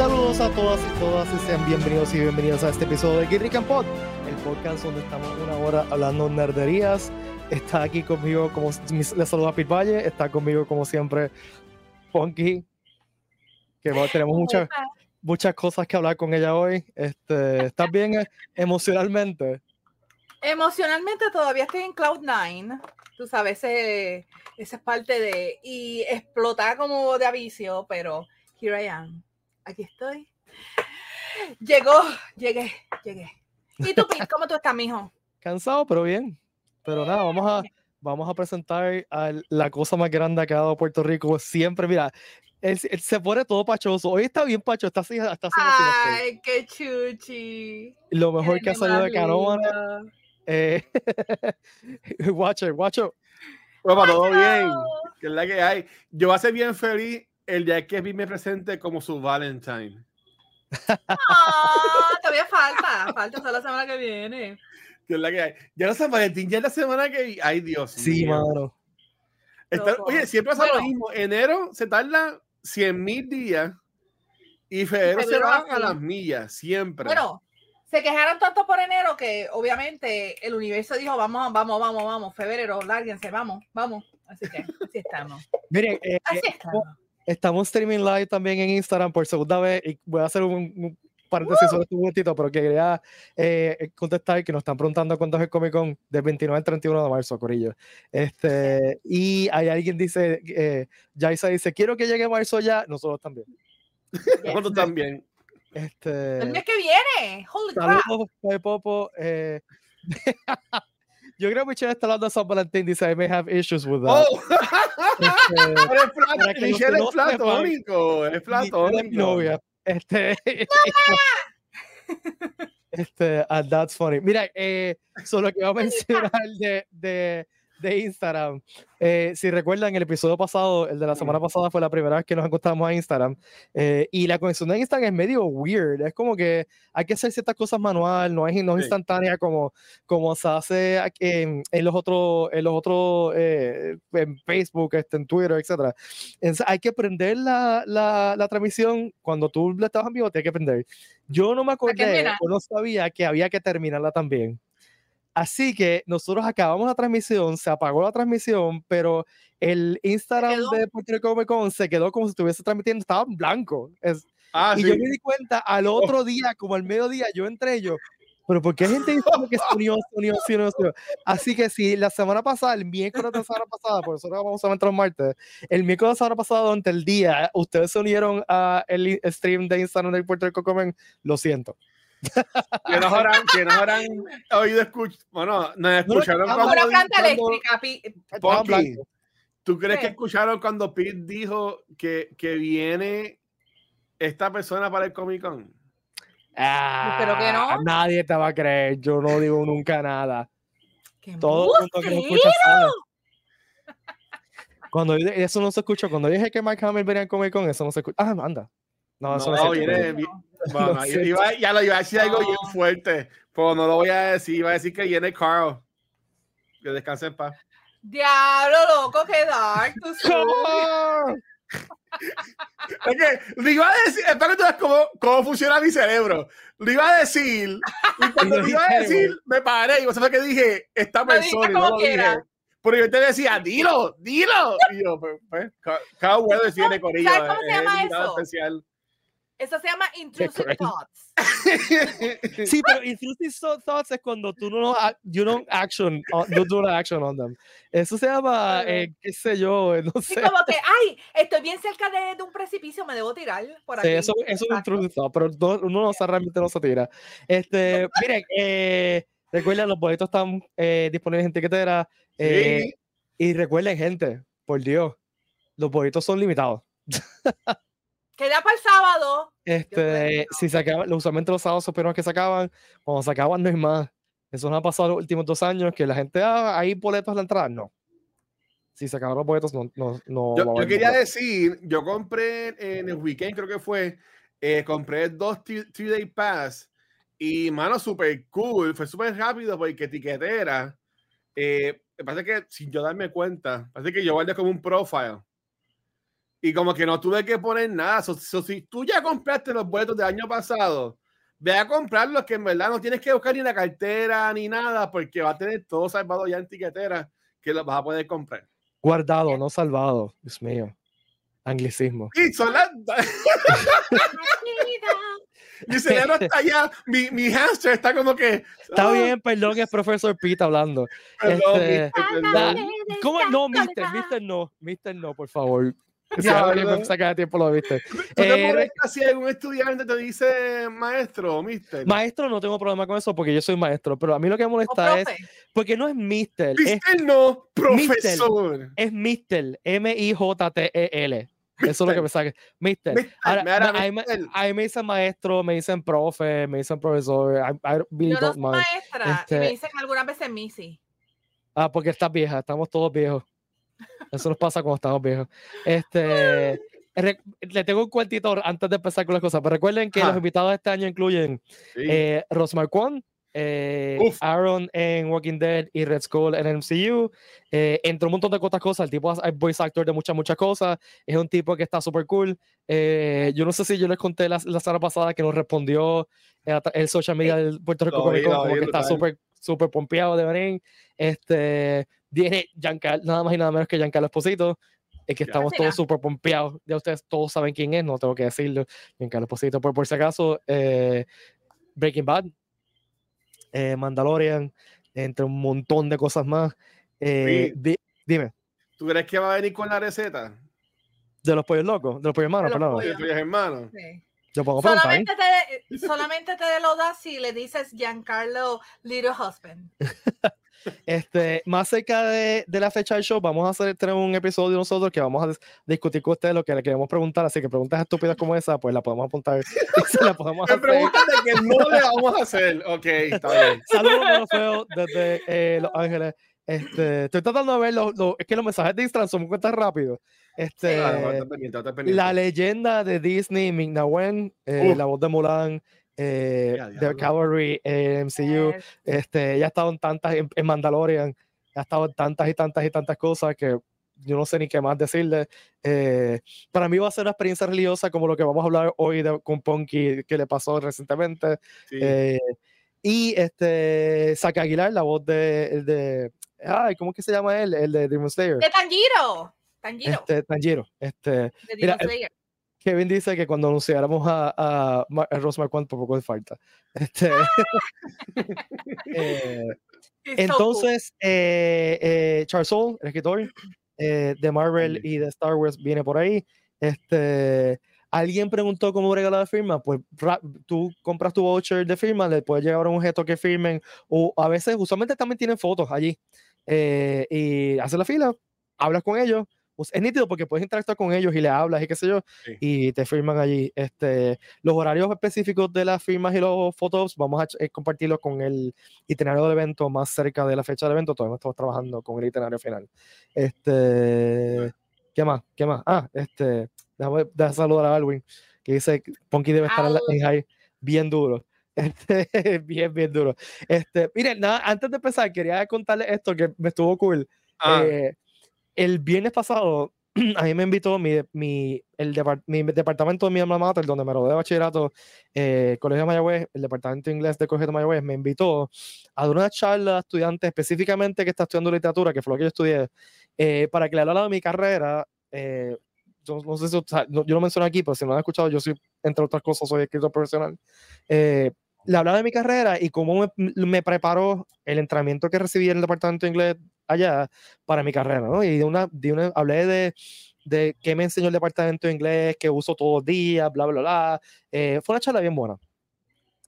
Saludos a todas y todas y sean bienvenidos y bienvenidas a este episodio de Geek and Pod, el podcast donde estamos una hora hablando nerderías. Está aquí conmigo, como les saluda Pete Valle, está conmigo como siempre Funky, que bueno, tenemos muchas muchas cosas que hablar con ella hoy. Este, ¿Estás bien eh, emocionalmente? Emocionalmente todavía estoy en Cloud Nine. Tú sabes, esa es parte de. Y explotar como de avicio, pero here I am. Aquí estoy. Llegó, llegué, llegué. ¿Y tú, Pete, cómo tú estás, mijo? Cansado, pero bien. Pero nada, vamos a, vamos a presentar a la cosa más grande que ha dado Puerto Rico. Siempre, mira, él, se pone todo pachoso. Hoy está bien pacho, está así. Está así Ay, qué chuchi. Lo mejor que ha salido de Canómana. Eh, Watcher, Watcher. Bueno, todo bien. Que es la que hay. Yo voy a ser bien feliz el día que vi me presente como su Valentine. Ah, todavía falta. Falta hasta la semana que viene. Que es la que hay. Ya no San Valentín, ya es la semana que. Ay, Dios. Sí, mano. oye, siempre pasa lo mismo. Enero se tarda 100 mil días y febrero, se va a las millas, siempre. Bueno, se quejaron tanto por enero que obviamente el universo dijo, vamos, vamos, vamos, vamos, febrero, lárguense, vamos, vamos. Así que así estamos. Miren, eh, así eh, estamos. Estamos streaming live también en Instagram por segunda vez y voy a hacer un, paréntesis sobre este momentito, pero quería eh, contestar que nos están preguntando cuándo es el Comic Con del 29 al 31 de marzo, Corillo. Este, y hay alguien dice, eh, Jaisa dice, quiero que llegue marzo ya, nosotros también. Nosotros también. Este, el mes que viene. Holy saludos, crap. Popo. Eh, yo creo que Michelle está hablando de San Valentín. Dice, I may have issues with that. Oh. Este, Michelle es platónico. Es platónico. novia. Este, este, and that's funny. Mira, eh, solo que iba a mencionar de, de de Instagram. Eh, si recuerdan, el episodio pasado, el de la semana pasada, fue la primera vez que nos encontramos a Instagram. Eh, y la conexión de Instagram es medio weird. Es como que hay que hacer ciertas cosas manual, no es, no instantánea como, como se hace en, en los otros, en los otros, eh, en Facebook, este, en Twitter, etc. Entonces, hay que prender la, la, la, transmisión cuando tú le estabas en vivo, tienes que prender. Yo no me acordé, yo no sabía que había que terminarla también. Así que nosotros acabamos la transmisión, se apagó la transmisión, pero el Instagram de Puerto Rico Comic Con se quedó como si estuviese transmitiendo, estaba en blanco. Es, ah, y yo me di cuenta al oh. otro día, como al mediodía, yo entré yo, pero ¿por qué hay gente diciendo que se unió, se unió, se unió, se unió? Así que si la semana pasada, el miércoles de la semana pasada, por eso ahora vamos a entrar martes, el miércoles de la semana pasada, durante el día, ustedes se unieron a el stream de Instagram de Puerto Rico Comic lo siento que nos habrán, que nos habrán oído escuchar, bueno, nos escucharon no, cuando, cuando ¿tú crees que escucharon cuando Pete dijo que, que viene esta persona para el Comic Con? Ah, pero que no. Nadie te va a creer, yo no digo nunca nada. Todo el mundo que me escucha sabe. Cuando eso no se escucha, cuando dije que Mike Hammer venía al Comic Con, eso no se escucha. Ah, anda. No, eso no, viene, bueno, iba, ya lo iba a decir algo bien fuerte, pero no lo voy a decir. Iba a decir que viene Carl. Que descanse en paz. Diablo, loco, qué dark. okay, le iba a decir, espera que tú cómo, cómo funciona mi cerebro. Lo iba a decir, y cuando lo iba a decir, me paré. Y vos sabés que dije, esta persona, no lo dije. Pero yo te decía, dilo, dilo. Y yo, pues, pues cada tiene con ella. ¿Sabes cómo se llama eso? Especial. Eso se llama intrusive thoughts. sí, pero intrusive thoughts es cuando tú no, you don't action, no do action on them. Eso se llama, eh, qué sé yo, eh, no sé. Sí, como que, ay, estoy bien cerca de, de un precipicio, me debo tirar por aquí. Sí, eso, eso es intrusive thoughts, pero uno no, realmente no se tira. Este, miren, eh, recuerden, los boletos están eh, disponibles en tiquetera. Eh, y recuerden, gente, por Dios, los boletos son limitados. Queda para el sábado. Este, si se acaba, usualmente los sábados supieron que se acaban, cuando se acaban no hay más. Eso no ha pasado los últimos dos años, que la gente, ah, hay boletos a la entrada. No. Si se acaban los boletos, no. no, no yo, quería decir, yo compré en el weekend, creo que fue, eh, compré dos two-day pass y, mano, súper cool. Fue súper rápido porque etiquetera. Eh, me parece que sin yo darme cuenta, parece que yo guardé como un profile y como que no tuve que poner nada. si tú ya compraste los boletos del año pasado, ve a comprarlos que en verdad no tienes que buscar ni la cartera ni nada porque va a tener todo salvado ya en tiquetera que lo vas a poder comprar. Guardado, no salvado. Dios mío. Anglicismo. Y son las... mi cerebro está allá, mi, mi hamster está como que. Está ah. bien, perdón, es profesor Pete hablando. Perdón, este, ¿Cómo? No, mister, mister no, mister no, por favor. Ya, no. saca de tiempo lo viste. ¿Tú te eh, si algún estudiante te dice maestro o mister? Maestro no tengo problema con eso porque yo soy maestro, pero a mí lo que me molesta es porque no es mister. Mister es, no, profesor. es mister, M-I-J-T-E-L. Eso es lo que me saca. Mister. Ahora, ahí, me, dicen maestro, me dicen profe, me dicen profesor. I, Yo no soy maestra y me este dicen algunas veces Missy. Ah, porque estás vieja, estamos todos viejos. Eso nos pasa cuando estamos viejos. Este, le tengo un cuentito antes de empezar con las cosas, pero recuerden que los invitados de este año incluyen eh, Rosmar Kwan, eh, Aaron en Walking Dead y Red Skull en MCU. Eh, entre un montón de otras cosas, el tipo es voice actor de muchas, muchas cosas. Es un tipo que está súper cool. Eh, yo no sé si yo les conté la, la semana pasada que nos respondió el social media del Puerto Rico como que está súper súper pompeado de venir. Este, viene Giancarlo, nada más y nada menos que Giancarlo Esposito. Es que estamos todos súper pompeados. Ya ustedes todos saben quién es, no tengo que decirlo. Giancarlo Esposito, por, por si acaso, Breaking Bad eh, Mandalorian, entre un montón de cosas más. Eh, dime. ¿Tú crees que va a venir con la receta? De los pollos locos, de los pollos hermanos, perdón. De los pollos hermanos. Yo pongo solamente, te, solamente te lo das si le dices Giancarlo Little Husband. Este, más cerca de, de, la fecha del show, vamos a hacer tener un episodio nosotros que vamos a discutir con ustedes lo que le queremos preguntar. Así que preguntas estúpidas como esa, pues la podemos apuntar. la podemos hacer. preguntas de que no le vamos a hacer. Ok, está bien. Saludos, feo desde eh, Los Ángeles. Este, estoy tratando de ver los, es que los mensajes de Instagram son muy rápidos. Este, la leyenda de Disney, Ming-Na Wen, eh, la voz de Mulan, eh, de Cavalry, eh, MCU, este, ya ha estado en tantas, en, Mandalorian, ha estado en tantas y tantas y tantas cosas que yo no sé ni qué más decirle. Eh, para mí va a ser una experiencia religiosa como lo que vamos a hablar hoy de, con Ponky que le pasó recientemente. Eh, y este, Saka Aguilar, la voz de, de, ay, ¿cómo es que se llama él? El de Demon Slayer. De Tanjiro. Tanjiro. Este, Tanjiro. Este, de Demon Slayer. Kevin dice que cuando anunciáramos a, a, a Rosemary por poco de falta. Este, eh, entonces, eh, eh, Charles Soule, el escritor de Marvel y de Star Wars, viene por ahí. Este, alguien preguntó cómo regalo de firma, pues tú compras tu voucher de firma, le puedes llevar un objeto que firmen, o a veces, usualmente también tienen fotos allí, y haces la fila, hablas con ellos, pues, es nítido porque puedes interactuar con ellos y le hablas y qué sé yo, y te firman allí. Este, los horarios específicos de las firmas y los fotos vamos a eh, compartirlos con el itinerario del evento más cerca de la fecha del evento. Todavía estamos trabajando con el itinerario final. Este, ¿Qué más? ¿Qué más? Ah, este, déjame, saludar a Alwin, que dice Ponky debe estar en high bien duro. Este, bien, bien duro. Este, miren, nada, antes de empezar, quería contarles esto que me estuvo cool. Ah. Eh, el viernes pasado, a mí me invitó mi, mi, el mi departamento de mi alma mater, donde me rodeo de bachillerato, eh, Colegio de Mayagüez, el departamento de inglés del Colegio de Mayagüez, me invitó a dar una charla a estudiantes específicamente que está estudiando literatura, que fue lo que yo estudié, eh, para que le hablara de mi carrera. Eh, yo, no sé si, yo lo mencioné aquí, pero si no lo han escuchado, yo soy, entre otras cosas, soy escritor profesional. le hablaba de mi carrera y cómo me, me preparó el entrenamiento que recibí en el departamento de inglés allá para mi carrera, ¿no? Y de una, de una hablé de, de qué me enseñó el departamento de inglés, que uso todos los días, bla, bla, bla. Eh, fue una charla bien buena.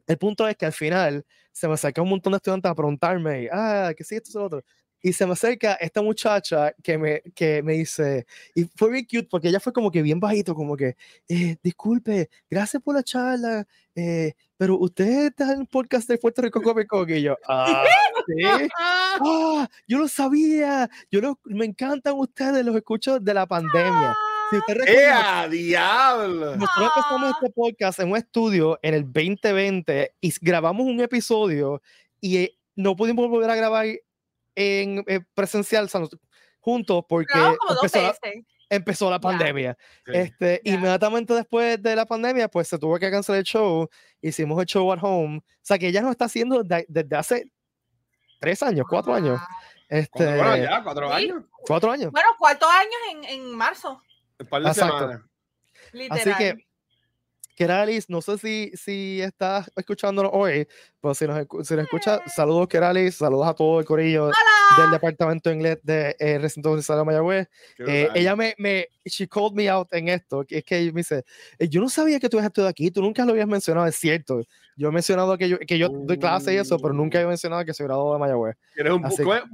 El punto es que al final se me acerca un montón de estudiantes a preguntarme, ah, ¿qué sí, esto es lo otro? Y se me acerca esta muchacha que me, que me dice, y fue bien cute porque ella fue como que bien bajito, como que, eh, disculpe, gracias por la charla, eh, pero usted está en un podcast de Puerto Rico Comic Con y yo, ah, ¿sí? ah, yo lo sabía, yo lo, me encantan ustedes, los escucho de la pandemia. Si ¡Eh, diablo! Nosotros empezamos este podcast en un estudio en el 2020 y grabamos un episodio y eh, no pudimos volver a grabar en, eh, presencial juntos porque empezó la pandemia. Este, Inmediatamente después de la pandemia, pues se tuvo que cancelar el show. Hicimos el show at home. O sea, que ella no está haciendo desde hace tres años, cuatro años. Este, bueno, ya, cuatro años. Cuatro años. Bueno, cuatro años en, en marzo. Un par de Exacto. Así que Keralis, no sé si, si estás escuchándonos hoy, pero si nos, si nos escucha, saludos Keralis, saludos a todo el corillo del departamento de inglés de eh, Recinto de Mayagüez. Eh, ella me, me, she called me out en esto, que es que me dice, eh, yo no sabía que tú habías estado aquí, tú nunca lo habías mencionado, es cierto. Yo he mencionado que yo, que yo doy clase y eso, pero nunca he mencionado que soy graduado de Mayagüez. ¿Eres un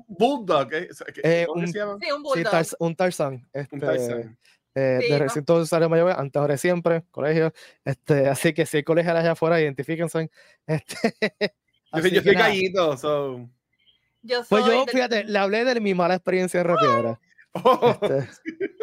bulldog? ¿eh? un, sí, un bulldog. Sí, un Tarzan. Este, un Tarzan eh, de recinto de Mayagüez, antes ahora siempre, colegio. Este, así que si hay colegios allá afuera, identifíquense. Este, yo, soy gallito, so. Yo soy pues yo, fíjate, le hablé de mi mala experiencia en Repiedra. Oh. Este,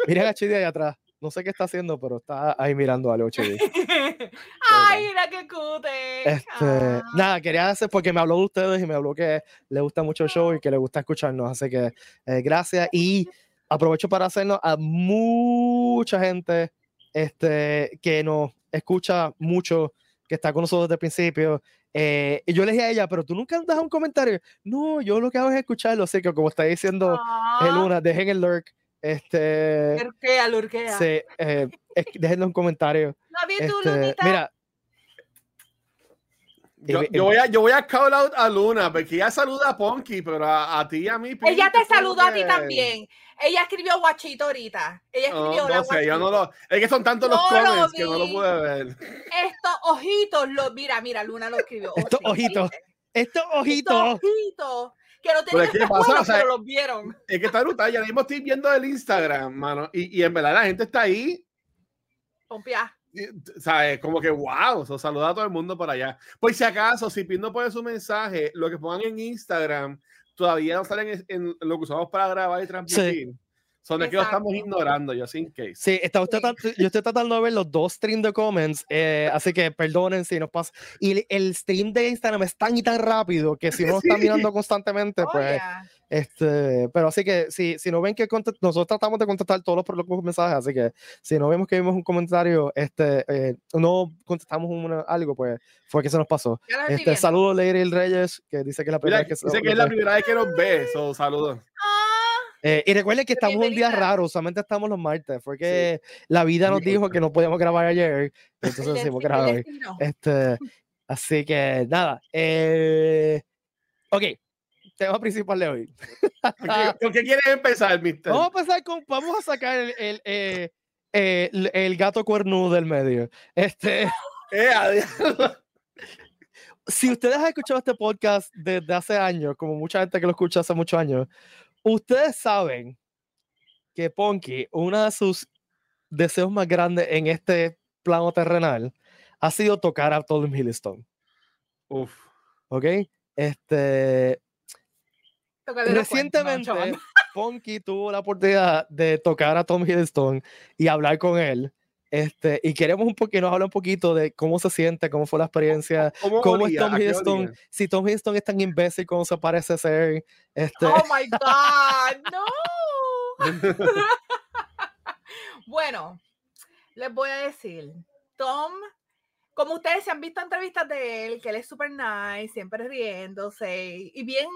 miren a Chidi ahí atrás. No sé qué está haciendo, pero está ahí mirando algo, Chidi. Ay, mira qué cute. Este, ah. Nada, quería hacer porque me habló de ustedes y me habló que le gusta mucho el show y que le gusta escucharnos. Así que eh, gracias. Y aprovecho para hacernos a mucha gente este, que nos escucha mucho, que está con nosotros desde el principio. Eh, y yo le dije a ella, pero tú nunca das un comentario. No, yo lo que hago es escucharlo, así que como está diciendo ah. Luna, dejen el lurk. Este, lurkea, lurkea. Sí, eh, un comentario. este, mira, yo, yo, voy a, yo voy a call out a Luna, porque ella saluda a Ponky, pero a, a ti y a mí. Ella te saludó a ti también. Ella escribió guachito ahorita. Ella escribió no, no sé, yo no lo. Es que son tantos los comments que no lo pude ver. Estos ojitos, lo, mira, mira, Luna lo escribió. Estos ojitos. Estos ojitos. Estos ojitos. Que no tenían que pasa, o sea, pero los vieron. Es que está brutal. Ya mismo estoy viendo el Instagram, mano. Y, y en verdad la gente está ahí. Pompia. ¿Sabes? Como que wow, so, saluda a todo el mundo por allá. Pues si acaso, si Pin no pone su mensaje, lo que pongan en Instagram todavía no salen en, lo que usamos para grabar y transmitir. Son de que lo estamos ignorando, yo sin case. Sí, está usted yo estoy tratando de ver los dos streams de comments, eh, así que perdonen si nos pasa. Y el, stream de Instagram es tan y tan rápido que si no está mirando constantemente, oh, pues. Este, pero así que si, si no ven que nosotros tratamos de contestar todos los, los, mensajes, así que si no vemos que vimos un comentario, este, eh, no contestamos algo, pues fue que se nos pasó. Este, saludos, Lady Reyes, que dice que es la primera vez que Dice que es la primera vez que nos ve, so, saludos. Eh, y recuerden que estamos un día raro, solamente estamos los martes, fue que la vida nos dijo que no podíamos grabar ayer, entonces decimos grabar hoy. Este, así que nada. Eh, ok, tema principal de hoy. ¿Con qué quieres empezar, mister? Vamos a empezar con, vamos a sacar el, el, eh, el, el gato cuernudo del medio. Este. si ustedes han escuchado este podcast desde hace años, como mucha gente que lo escucha hace muchos años, Ustedes saben que Ponky, uno de sus deseos más grandes en este plano terrenal, ha sido tocar a Tom Hiddleston. Uf. ¿Ok? Este. Recientemente, Ponky tuvo la oportunidad de tocar a Tom Hiddleston y hablar con él. Este, y queremos un poquito, nos habla un poquito de cómo se siente, cómo fue la experiencia, cómo, es Tom Hiddleston, si Tom Hiddleston es tan imbécil como se parece ser. Este... Oh my God, no. bueno, les voy a decir, Tom como ustedes se han visto entrevistas de él, que él es súper nice, siempre riéndose y bien,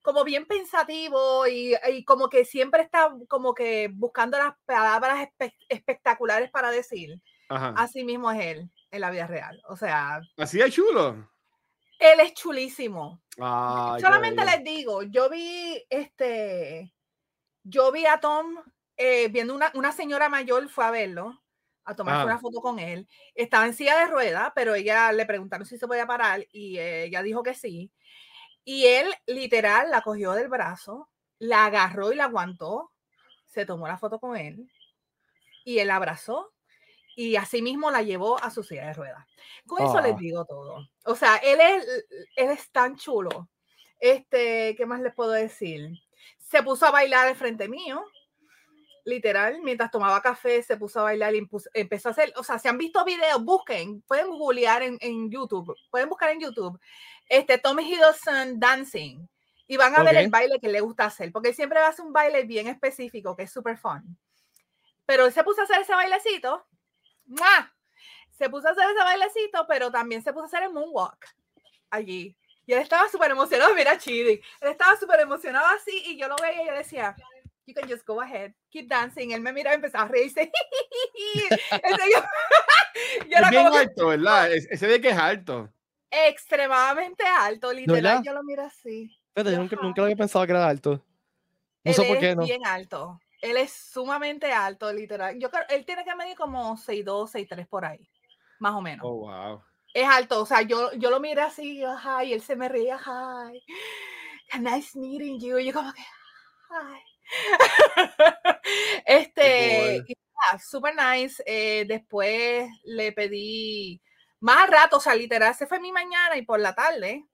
como bien pensativo y, como que siempre está como que buscando las palabras espectaculares para decir. Así mismo es él en la vida real. O sea. Así es chulo. Él es chulísimo. Solamente les digo, yo vi este, yo vi a Tom eh, viendo una, una señora mayor, fue a verlo a tomarse una foto con él. Estaba en silla de rueda, pero ella le preguntaron si se podía parar y ella dijo que sí. Y él literal la cogió del brazo, la agarró y la aguantó, se tomó la foto con él y él la abrazó y así mismo la llevó a su silla de ruedas. Con eso les ah. digo todo. O sea, él es, él es tan chulo. Este, ¿qué más les puedo decir? Se puso a bailar al frente mío literal, mientras tomaba café, se puso a bailar y empezó a hacer, o sea, si han visto videos, busquen, pueden googlear en, en YouTube, pueden buscar en YouTube, este, Tommy Hiddleston Dancing, y van a ver el baile que le gusta hacer, porque siempre hace un baile bien específico, que es súper fun. Pero él se puso a hacer ese bailecito. Se puso a hacer ese bailecito, pero también se puso a hacer el moonwalk allí. Y él estaba súper emocionado, mira Chidi. Él estaba súper emocionado así y yo lo veía y yo decía, you can just go ahead, keep dancing. Él me miraba y empezaba a reírse. yo, es bien alto, ¿verdad? Ese de que es alto. Extremadamente alto, literal. Yo lo miro así. Pero yo nunca, nunca, había pensado que era alto. No sé por qué, ¿no? bien alto. Él es sumamente alto, literal. Yo creo, él tiene que medir como 6'2, 6'3 por ahí, más o menos. Oh, wow. Es alto, o sea, yo, yo lo miré así, y él se me reía, hi, nice meeting you, y yo como que, hi. este, super nice. Eh, después le pedí más rato, o sea, literal, se fue mi mañana y por la tarde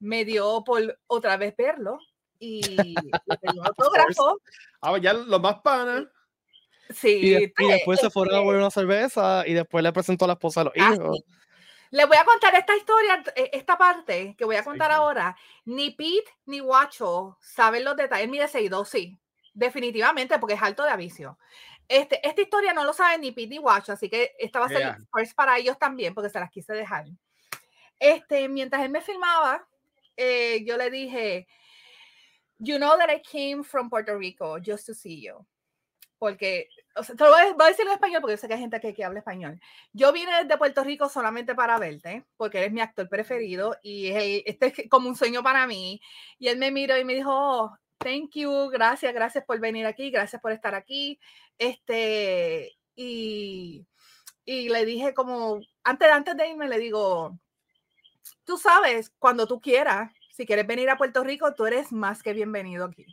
me dio por otra vez verlo y le pedí un autógrafo. Ah, ya lo más pana. Sí. Y, después se fueron a beber una cerveza y después le presentó a la esposa a los ah, hijos. Les voy a contar esta historia, eh, esta parte que voy a contar ahora. Ni Pete ni Guacho saben los detalles. Mide 6'2, sí, definitivamente, porque es alto de avicio. Este, esta historia no lo saben ni Pete ni Guacho, así que esta va a ser first para ellos también, porque se las quise dejar. Este, mientras él me filmaba, eh, yo le dije, You know that I came from Puerto Rico just to see you porque, o sea, te lo voy a, decir en español porque yo sé que hay gente que, que habla español. Yo vine de Puerto Rico solamente para verte, porque eres mi actor preferido y este es como un sueño para mí. Y él me miró y me dijo, oh, thank you, gracias, gracias por venir aquí, gracias por estar aquí. Este, y, y le dije como, antes, antes de irme, le digo, tú sabes, cuando tú quieras, si quieres venir a Puerto Rico, tú eres más que bienvenido aquí.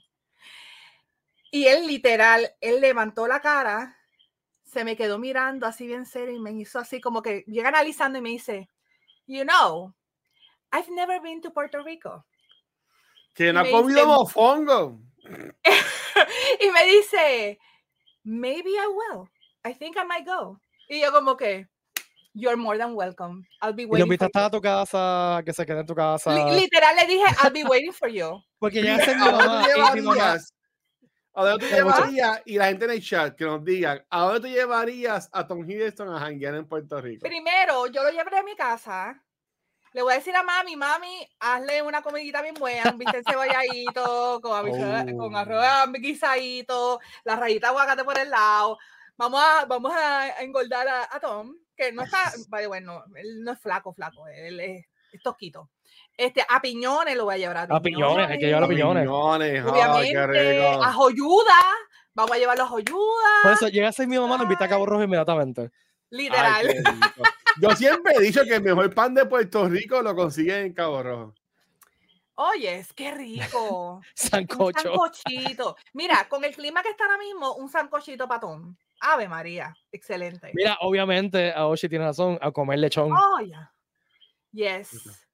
Y él literal, él levantó la cara, se me quedó mirando así bien serio y me hizo así como que llega analizando y me dice, you know, I've never been to Puerto Rico. No ha comido mofongo. y me dice, maybe I will. I think I might go. Y yo como que, you're more than welcome. I'll be waiting. Y lo a tu casa, que se quede en tu casa. literal le dije, I'll be waiting for you. Porque ya se mi mamá, ¿A dónde tú llevarías? Y la gente en el chat que nos digan, ¿a dónde tú llevarías a Tom Hiddleston a janguear en Puerto Rico? Primero, yo lo llevaré a mi casa. Le voy a decir a mami, mami, hazle una comidita bien buena, un bistec cebolladito, con, oh. con arroz guisadito, la rayita aguacate por el lado. Vamos a, vamos a engordar a, Tom, que no está, vale, bueno, él no es flaco, flaco, él es, es tosquito. Este, a piñones lo voy a llevar a piñones. A piñones, hay que llevar a piñones. piñones Obviamente, a joyuda, vamos a llevar a joyuda. Por eso llega a ser mi mamá, lo invita a Cabo Rojo inmediatamente. Literal. Yo siempre he dicho que el mejor pan de Puerto Rico lo consigue en Cabo Rojo. Oye, qué rico. Sancocho. Un sancochito. Mira, con el clima que está ahora mismo, un sancochito patón. Ave María, excelente. Mira, obviamente, a Oshi tiene razón, a comer lechón. Oh, yeah. Yes.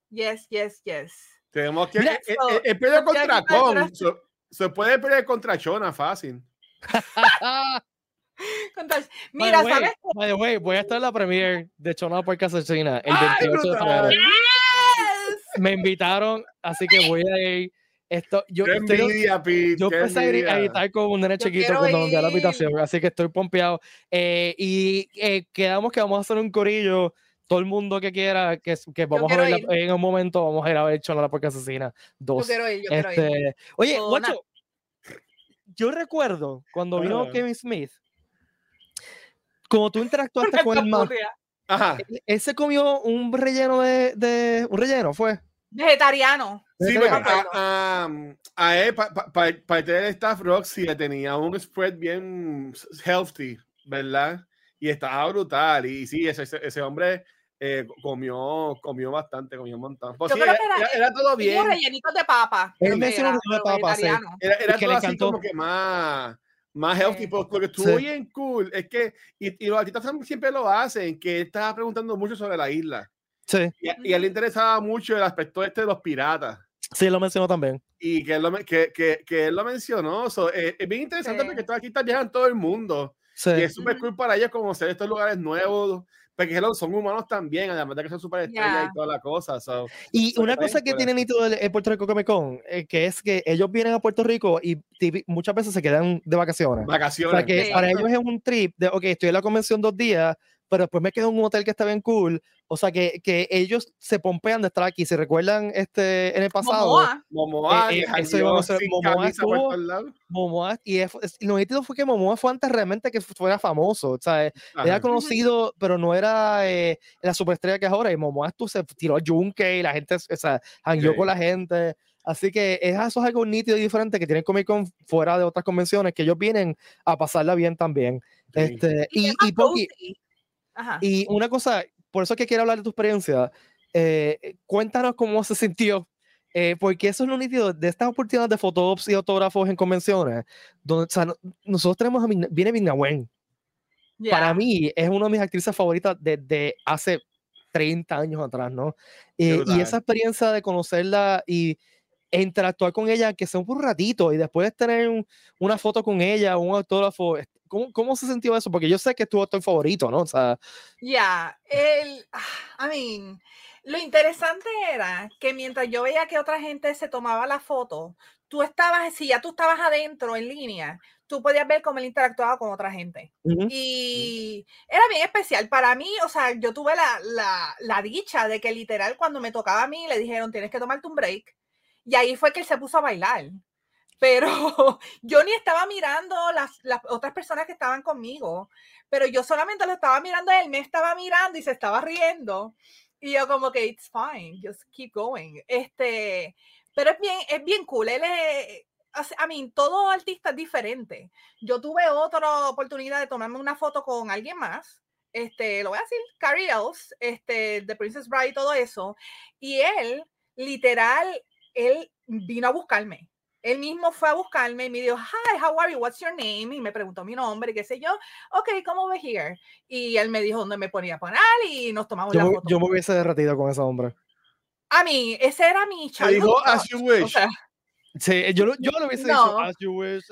Yes, yes, yes. Tenemos que. Mira, el, el, el pelear contra Con. Se, se, puede pelear contra Chona fácil. Mira, ¿sabes? By the way, voy a estar en la premiere de Chona por Asesina el 28 de febrero. Yes. Me invitaron, así que voy a ir. Esto, yo qué envidia, Pete, yo empecé a editar con un nene chiquito cuando me a la habitación, así que estoy pompeado. Eh, y eh, quedamos que vamos a hacer un corillo todo el mundo que quiera, que, que vamos a ver en un momento, vamos a ir a ver Chona la Porque Asesina 2. Yo quiero ir, yo quiero ir. Este, oye, guacho, yo recuerdo cuando vino Kevin Smith, como tú interactuaste con el man, Ajá. Él, se comió un relleno de, de un relleno, ¿fue? Vegetariano. Sí, a, a, él, para pa, pa, pa, el staff Roxy, tenía un spread bien healthy, ¿verdad? Y estaba brutal. Y sí, ese, ese hombre eh, comió, comió bastante, comió un montón. Pues, sí, era, era, era, todo bien. rellenitos de papa. Él mencionó de papa, sí. Era, era todo así como que más, más healthy, porque lo que estuvo sí. bien cool es que, y, y los artistas siempre lo hacen, que estaba preguntando mucho sobre la isla. Sí. Y, y a él le interesaba mucho el aspecto este de los piratas. Sí, lo mencionó también. Y que él lo, que, que, que él lo mencionó. So, eh, es bien interesante sí. porque estos artistas viajan todo el mundo. Sí. Y es súper cool para ellos conocer estos lugares nuevos. Porque son humanos también, además de que son súper estrellas y toda la cosa. y una cosa que tiene nítido el, Puerto Rico Comic Con, eh, que es que ellos vienen a Puerto Rico y muchas veces se quedan de vacaciones. Vacaciones. O sea, que para ellos es un trip de, ok, estoy en la convención dos días, pero después me quedo en un hotel que está bien cool. O sea, que, que ellos se pompean de estar aquí. Si recuerdan este, en el pasado. Momoa. Momoa, eh, eh, eso a ser, Momoa estuvo, Momoa, y, es, lo nítido fue que Momoa fue antes realmente que fuera famoso. O sea, era conocido, pero no era eh, la superestrella que es ahora. Y Momoa estuvo, se tiró a Junke y la gente, o sea, hangueó con la gente. Así que es, eso es algo nítido y diferente que tienen Comic Con fuera de otras convenciones, que ellos vienen a pasarla bien también. Este, y, y, y, y una cosa, por eso es que quiero hablar de tu experiencia. Eh, cuéntanos cómo se sintió, eh, porque eso es lo nítido de estas oportunidades de fotógrafos y autógrafos en convenciones, donde nosotros tenemos a viene Mina Wen. Para mí es una de mis actrices favoritas desde hace 30 años atrás, ¿no? Eh, y esa experiencia de conocerla y interactuar con ella, que sea un ratito, y después tener una foto con ella, un autógrafo, ¿Cómo, ¿Cómo, se sintió eso? Porque yo sé que es tu actor favorito, ¿no? O sea. Ya, el. I mean, lo interesante era que mientras yo veía que otra gente se tomaba la foto, tú estabas, si ya tú estabas adentro en línea, tú podías ver cómo él interactuaba con otra gente. Y era bien especial. Para mí, o sea, yo tuve la, la, la, dicha de que literal cuando me tocaba a mí le dijeron, tienes que tomarte un break. Y ahí fue que él se puso a bailar pero yo ni estaba mirando las, las, otras personas que estaban conmigo, pero yo solamente lo estaba mirando él, me estaba mirando y se estaba riendo. Y yo como que, it's fine, just keep going. Este, pero es bien, es bien cool. Él es, a mí, todo artista es diferente. Yo tuve otra oportunidad de tomarme una foto con alguien más. Este, lo voy a decir, Carrie Elves, este, The Princess Bride todo eso. Y él, literal, él vino a buscarme él mismo fue a buscarme y me dijo, hi, how are you? What's your name? Y me preguntó mi nombre y qué sé yo. Ok, come over here. Y él me dijo dónde me ponía a poner y nos tomamos yo, la foto. Yo me hubiese derretido con ese hombre. A mí, ese era mi chaval. dijo, as you wish. sí, yo, yo lo hubiese dicho, as you wish.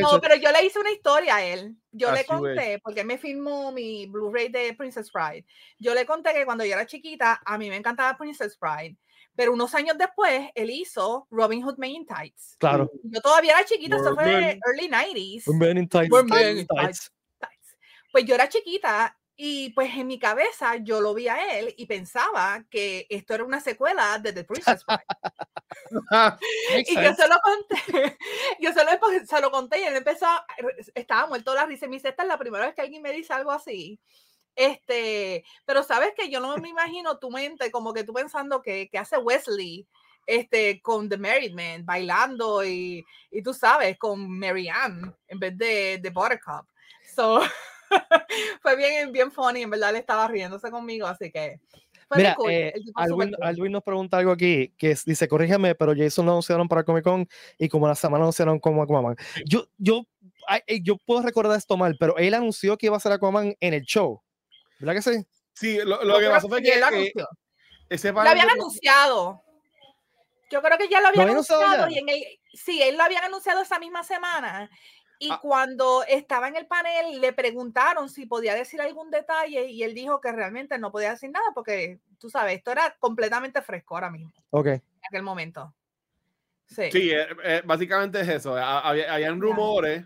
No, pero yo le hice una historia a él. Yo le conté, porque él me filmó mi Blu-ray de Princess Bride. Yo le conté que cuando yo era chiquita, a mí me encantaba Princess Bride pero unos años después, él hizo Robin Hood Men in Tights. Claro. Yo todavía era chiquita, eso fue early 90s. Men in Tights. Pues yo era chiquita y pues en mi cabeza yo lo vi a él y pensaba que esto era una secuela de The Princess y yo se lo conté, yo se lo, se lo conté y él empezó, estaba muerto de la risa y me dice, esta es la primera vez que alguien me dice algo así. Este, pero sabes que yo no me imagino tu mente como que tú pensando que, que hace Wesley este, con The Married Man, bailando y, y tú sabes, con Marianne en vez de, de Buttercup. So, fue bien, bien funny, en verdad le estaba riéndose conmigo, así que Mira, cool. eh, Alwin, nos pregunta algo aquí, que dice, corrígeme, pero Jason lo anunciaron para Comic Con y como la semana anunciaron como Aquaman. Yo, yo, eh, yo puedo recordar esto mal, pero él anunció que iba a ser Aquaman en el show. ¿Verdad que sí? Sí, lo, lo que pasó fue que, que ese lo habían anunciado. Yo creo que ya lo habían anunciado. Y en el, sí, él lo habían anunciado esa misma semana. Y ah. cuando estaba en el panel, le preguntaron si podía decir algún detalle y él dijo que realmente no podía decir nada porque, tú sabes, esto era completamente fresco ahora mismo. Ok. En aquel momento. Sí, sí eh, eh, básicamente es eso. Había, habían rumores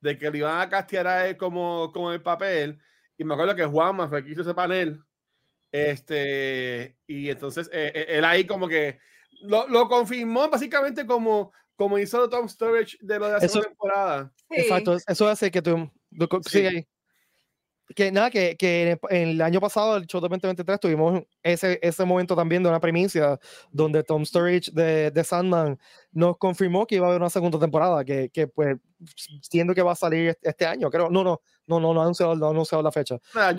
de que le iban a castear a él como, como el papel y me acuerdo que Juanma fue que hizo ese panel. Este, y entonces eh, eh, él ahí como que lo, lo, confirmó básicamente como, como hizo Tom Storage de lo de la segunda temporada. Exacto, eso hace que tú, sí. ahí. Que nada, que, que en el año pasado, el show de 2023, tuvimos ese, ese momento también de una primicia donde Tom Storage de, de Sandman nos confirmó que iba a haber una segunda temporada, que, que pues siendo que va a salir este año, creo. No, no, no, no, no ha anunciado, no anunciado la fecha. Ah,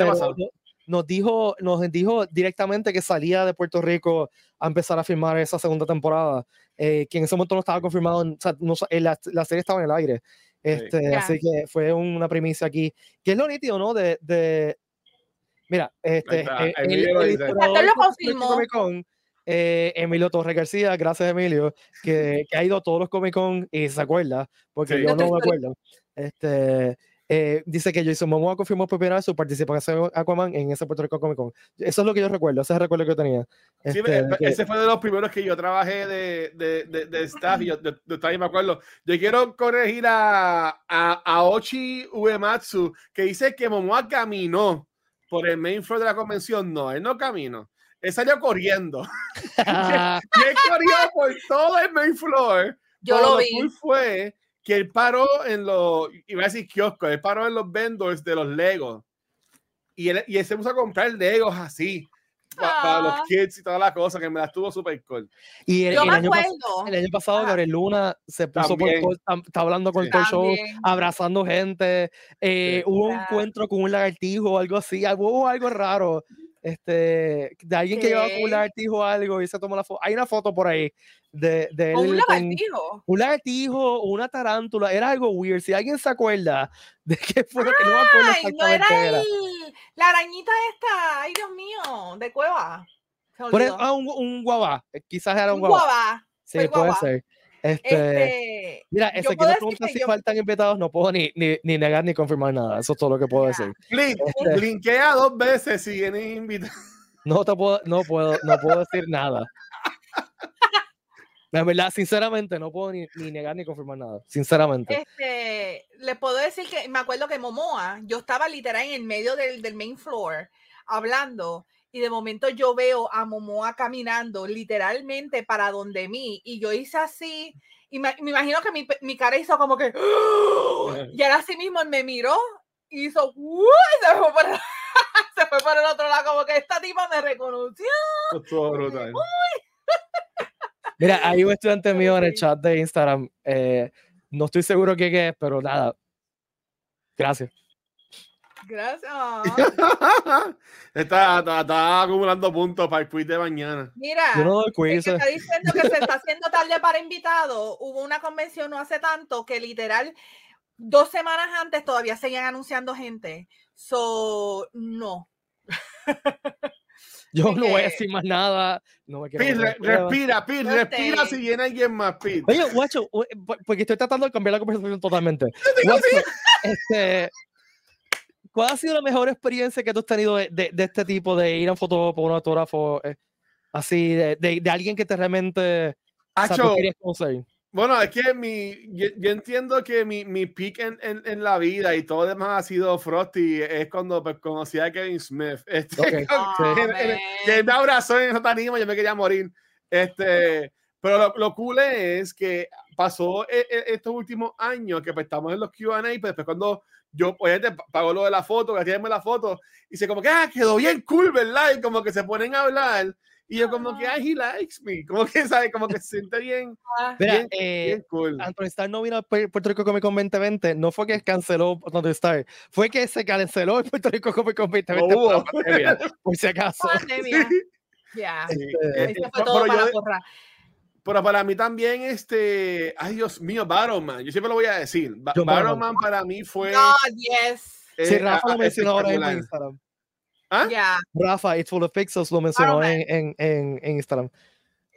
nos dijo, nos dijo directamente que salía de Puerto Rico a empezar a filmar esa segunda temporada, eh, que en ese momento no estaba confirmado, o sea, no, la, la, serie estaba en el aire. Este, Así que fue una primicia aquí, que es lo nítido, ¿no? De, de mira, este, eh, Emilio el, lo confirmó. Eh, Emilio Torres García, gracias Emilio, que, que, ha ido a todos los Comic Con y se acuerda, porque yo no me acuerdo. Este, eh, dice que Jason Momoa confirmó por primera vez su participación en Aquaman en ese Puerto Rico Comic Con. Eso es lo que yo recuerdo, ese es el recuerdo que tenía. Sí, este, ese fue de los primeros que yo trabajé de, de, de, de staff y yo de, de, me acuerdo. Yo quiero corregir a, a, a Ochi Uematsu, que dice que Momoa caminó por el main floor de la convención. No, él no caminó. Él salió corriendo. y él corrió por todo el main floor. Yo lo vi. fue que él paró en los, iba a decir kioscos, él paró en los vendors de los Legos. Y él, y él se puso a comprar Legos así. Para, los ah. kids y toda la cosa, que me la estuvo súper cool. Y el, el, año, el, año, pasado, Gabriel Luna se puso por está, hablando con sí. el show, abrazando gente. Eh, sí. Hubo un encuentro con un lagartijo o algo así, hubo algo raro este, de alguien ¿Qué? que llevaba un lagartijo o algo y se tomó la foto. Hay una foto por ahí de, de él. ¿Un lagartijo? Un lagartijo, una tarántula, era algo weird. Si alguien se acuerda de qué fue lo que no me acuerdo exactamente no era, era. El, la arañita esta, ay Dios mío, de cueva. Por eso, ah, un, un guabá, quizás era un, un guabá. guabá. Sí, puede guabá. ser. Este, este, mira, ese que me pregunta si yo... faltan invitados, no puedo ni, ni, ni, negar ni confirmar nada. Eso es todo lo que puedo decir. Blink, este, blinkea dos veces si vienes invitado. No te puedo, no puedo, no puedo decir nada. La verdad, sinceramente, no puedo ni, ni, negar ni confirmar nada. Sinceramente. Este, le puedo decir que me acuerdo que Momoa, yo estaba literal en el medio del, del main floor hablando y de momento yo veo a Momoa caminando literalmente para donde mí y yo hice así y me, me imagino que mi, mi, cara hizo como que y él así mismo me miró y hizo y se, fue por el, se fue por el otro lado como que esta tipa me reconoció. Mira, hay un estudiante mío en el chat de Instagram. Eh, no estoy seguro qué es, pero nada. Gracias. Gracias. está, está, está, acumulando puntos para el quiz de mañana. Mira, Yo no doy quiz. está diciendo que se está haciendo tarde para invitados. Hubo una convención no hace tanto que literal dos semanas antes todavía seguían anunciando gente. So, no. Yo no voy a decir más nada. No me Pete, re, respira, Pete, no respira si viene alguien más, Pete. Oye, guacho, porque estoy tratando de cambiar la conversación totalmente. Guacho, este, ¿Cuál ha sido la mejor experiencia que tú has tenido de, de, de este tipo de ir a un fotógrafo, un autógrafo, eh, así, de, de, alguien que te realmente Acho, o sea, Bueno, es que mi, yo, yo entiendo que mi, mi peak en, en, en, la vida y todo demás ha sido Frosty, es cuando pues, conocí a Kevin Smith. Este, okay. oh, que, que, me abrazó en esa tarima, yo me quería morir. Este, pero lo, lo cool es que pasó e, e, estos últimos años que pues, estamos en los QA, pues después cuando yo pues te pago lo de la foto, que la foto, y se como que, ah, quedó bien cool, ¿verdad? Y como que se ponen a hablar, y yo como que, ah, he likes me, como que, ¿sabes? Como que se siente bien, Mira, bien, eh, bien cool. Anthony Starr no vino a Puerto Rico Comic Con 2020, no fue que canceló Anthony Starr, fue que se canceló el Puerto Rico Comic Con 2020 no hubo. por si acaso. Ya, yeah. este, este, fue todo para yo, pero para mí también, este, ay Dios mío, Battleman, yo siempre lo voy a decir. Ba Battleman para mí fue. Yes. Eh, sí, Rafa lo mencionó ahora en Instagram. ¿Ah? Yeah. Rafa, It's Full of Pixels lo mencionó en, en, en, en, Instagram.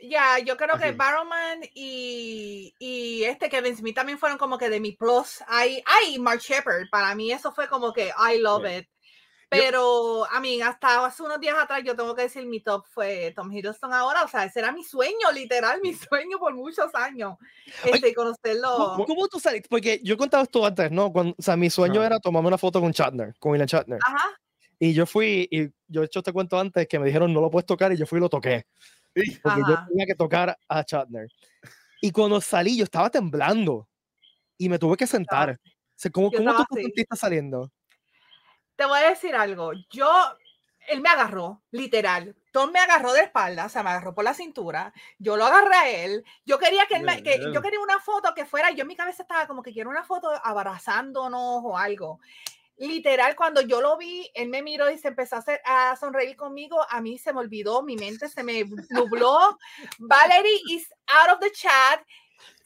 Ya, yeah, yo creo que Battleman y, y este Kevin Smith también fueron como que de mi plus. Ay, ay, Mark Shepard, para mí eso fue como que I love yeah. it. Pero, a mí, hasta hace unos días atrás, yo tengo que decir, mi top fue Tom Hiddleston ahora. O sea, ese era mi sueño, literal, mi sueño por muchos años. Este, Ay, conocerlo. ¿cómo, ¿Cómo, tú saliste? Porque yo contaba esto antes, ¿no? Cuando, o sea, mi sueño no. era tomarme una foto con Shatner, con William Shatner. Ajá. Y yo fui, y yo he hecho este cuento antes, que me dijeron, no lo puedes tocar, y yo fui y lo toqué. Porque Ajá. yo tenía que tocar a Shatner. Y cuando salí, yo estaba temblando. Y me tuve que sentar. O sea, ¿cómo, ¿cómo tú te sentiste saliendo? Te voy a decir algo. Yo, él me agarró, literal. Tom me agarró de espalda, o sea, me agarró por la cintura. Yo lo agarré a él. Yo quería que él me, que, yo quería una foto que fuera, yo en mi cabeza estaba como que quiero una foto abrazándonos o algo. Literal, cuando yo lo vi, él me miró y se empezó a, hacer, a sonreír conmigo. A mí se me olvidó, mi mente se me nubló. Valerie is out of the chat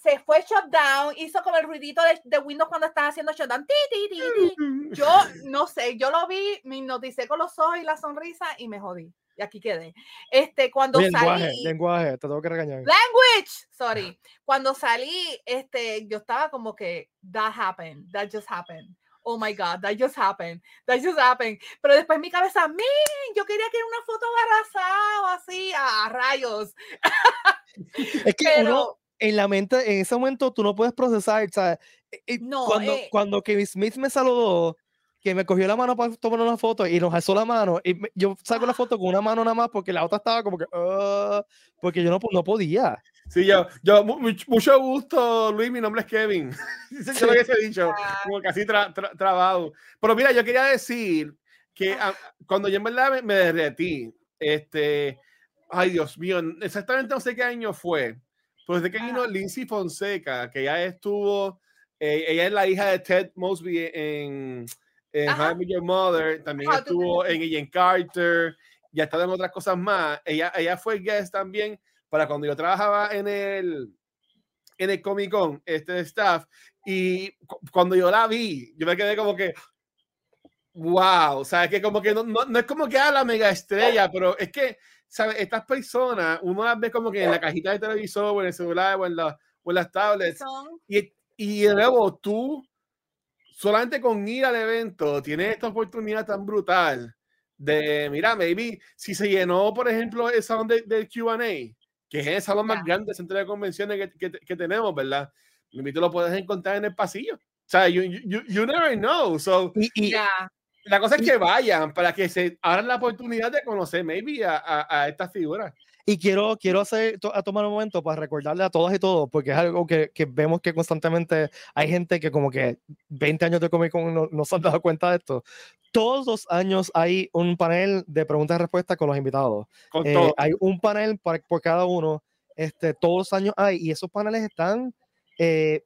se fue shutdown, hizo como el ruidito de, de Windows cuando estaba haciendo shutdown. Ti, ti, ti, yo no sé, yo lo vi, me hipnoticé con los ojos y la sonrisa y me jodí. Y aquí quedé. Este, cuando lenguaje, salí. Lenguaje, te tengo que regañar. Language, sorry. Cuando salí, este, yo estaba como que, that happened, that just happened. oh my God, that just happened, that just happened. Pero después mi cabeza, miren, yo quería que era una foto abrazado así, a rayos. Es que uno, en la mente, en ese momento tú no puedes procesar, ¿sabes? E, e, no, cuando, eh cuando Kevin Smith me saludó, que me cogió la mano para tomar una foto y nos alzó la mano. Y yo saco la foto con una mano nada más porque la otra estaba como que, uh, porque yo no, no podía. Sí, yo, yo mucho gusto, Luis, mi nombre es Kevin. yo lo he dicho, ah. como casi tra, trabado. Pero mira, yo quería decir que ah. cuando yo en verdad me, derretí, este, ay Dios mío, exactamente no sé qué año fue, pues que vino Lindsay Fonseca, que ya estuvo, eh, ella es la hija de Ted Mosby en en How Your Mother, también estuvo en Agent Carter, ya está en otras cosas más. Ella, ella fue guest también para cuando yo trabajaba en el, en el Comic Con, este staff, y cuando yo la vi, yo me quedé como que, wow, o sea, que como que no, no, es como que a la mega estrella, pero es que, ¿sabes? Estas personas, uno las ve como que en la cajita de televisor, o en el celular, o en, la, o en las tablets, y, y de nuevo, tú solamente con ir al evento tienes esta oportunidad tan brutal de, mira, maybe si se llenó, por ejemplo, el salón del de QA, que es el salón más grande del centro de convenciones que, que, tenemos, ¿verdad? Maybe lo puedes encontrar en el pasillo. O sea, you, you, you never know. So, y, la cosa es que vayan para que se abran la oportunidad de conocer, maybe, a, a, a estas figuras. Y quiero, quiero hacer, a tomar un momento para recordarle a todas y todos, porque es algo que, que, vemos que constantemente hay gente que como que 20 años de Comic Con no, se han dado cuenta de esto. Todos los años hay un panel de preguntas y respuestas con los invitados. Eh, hay un panel por, por cada uno. Este, todos los años hay, y esos paneles están eh,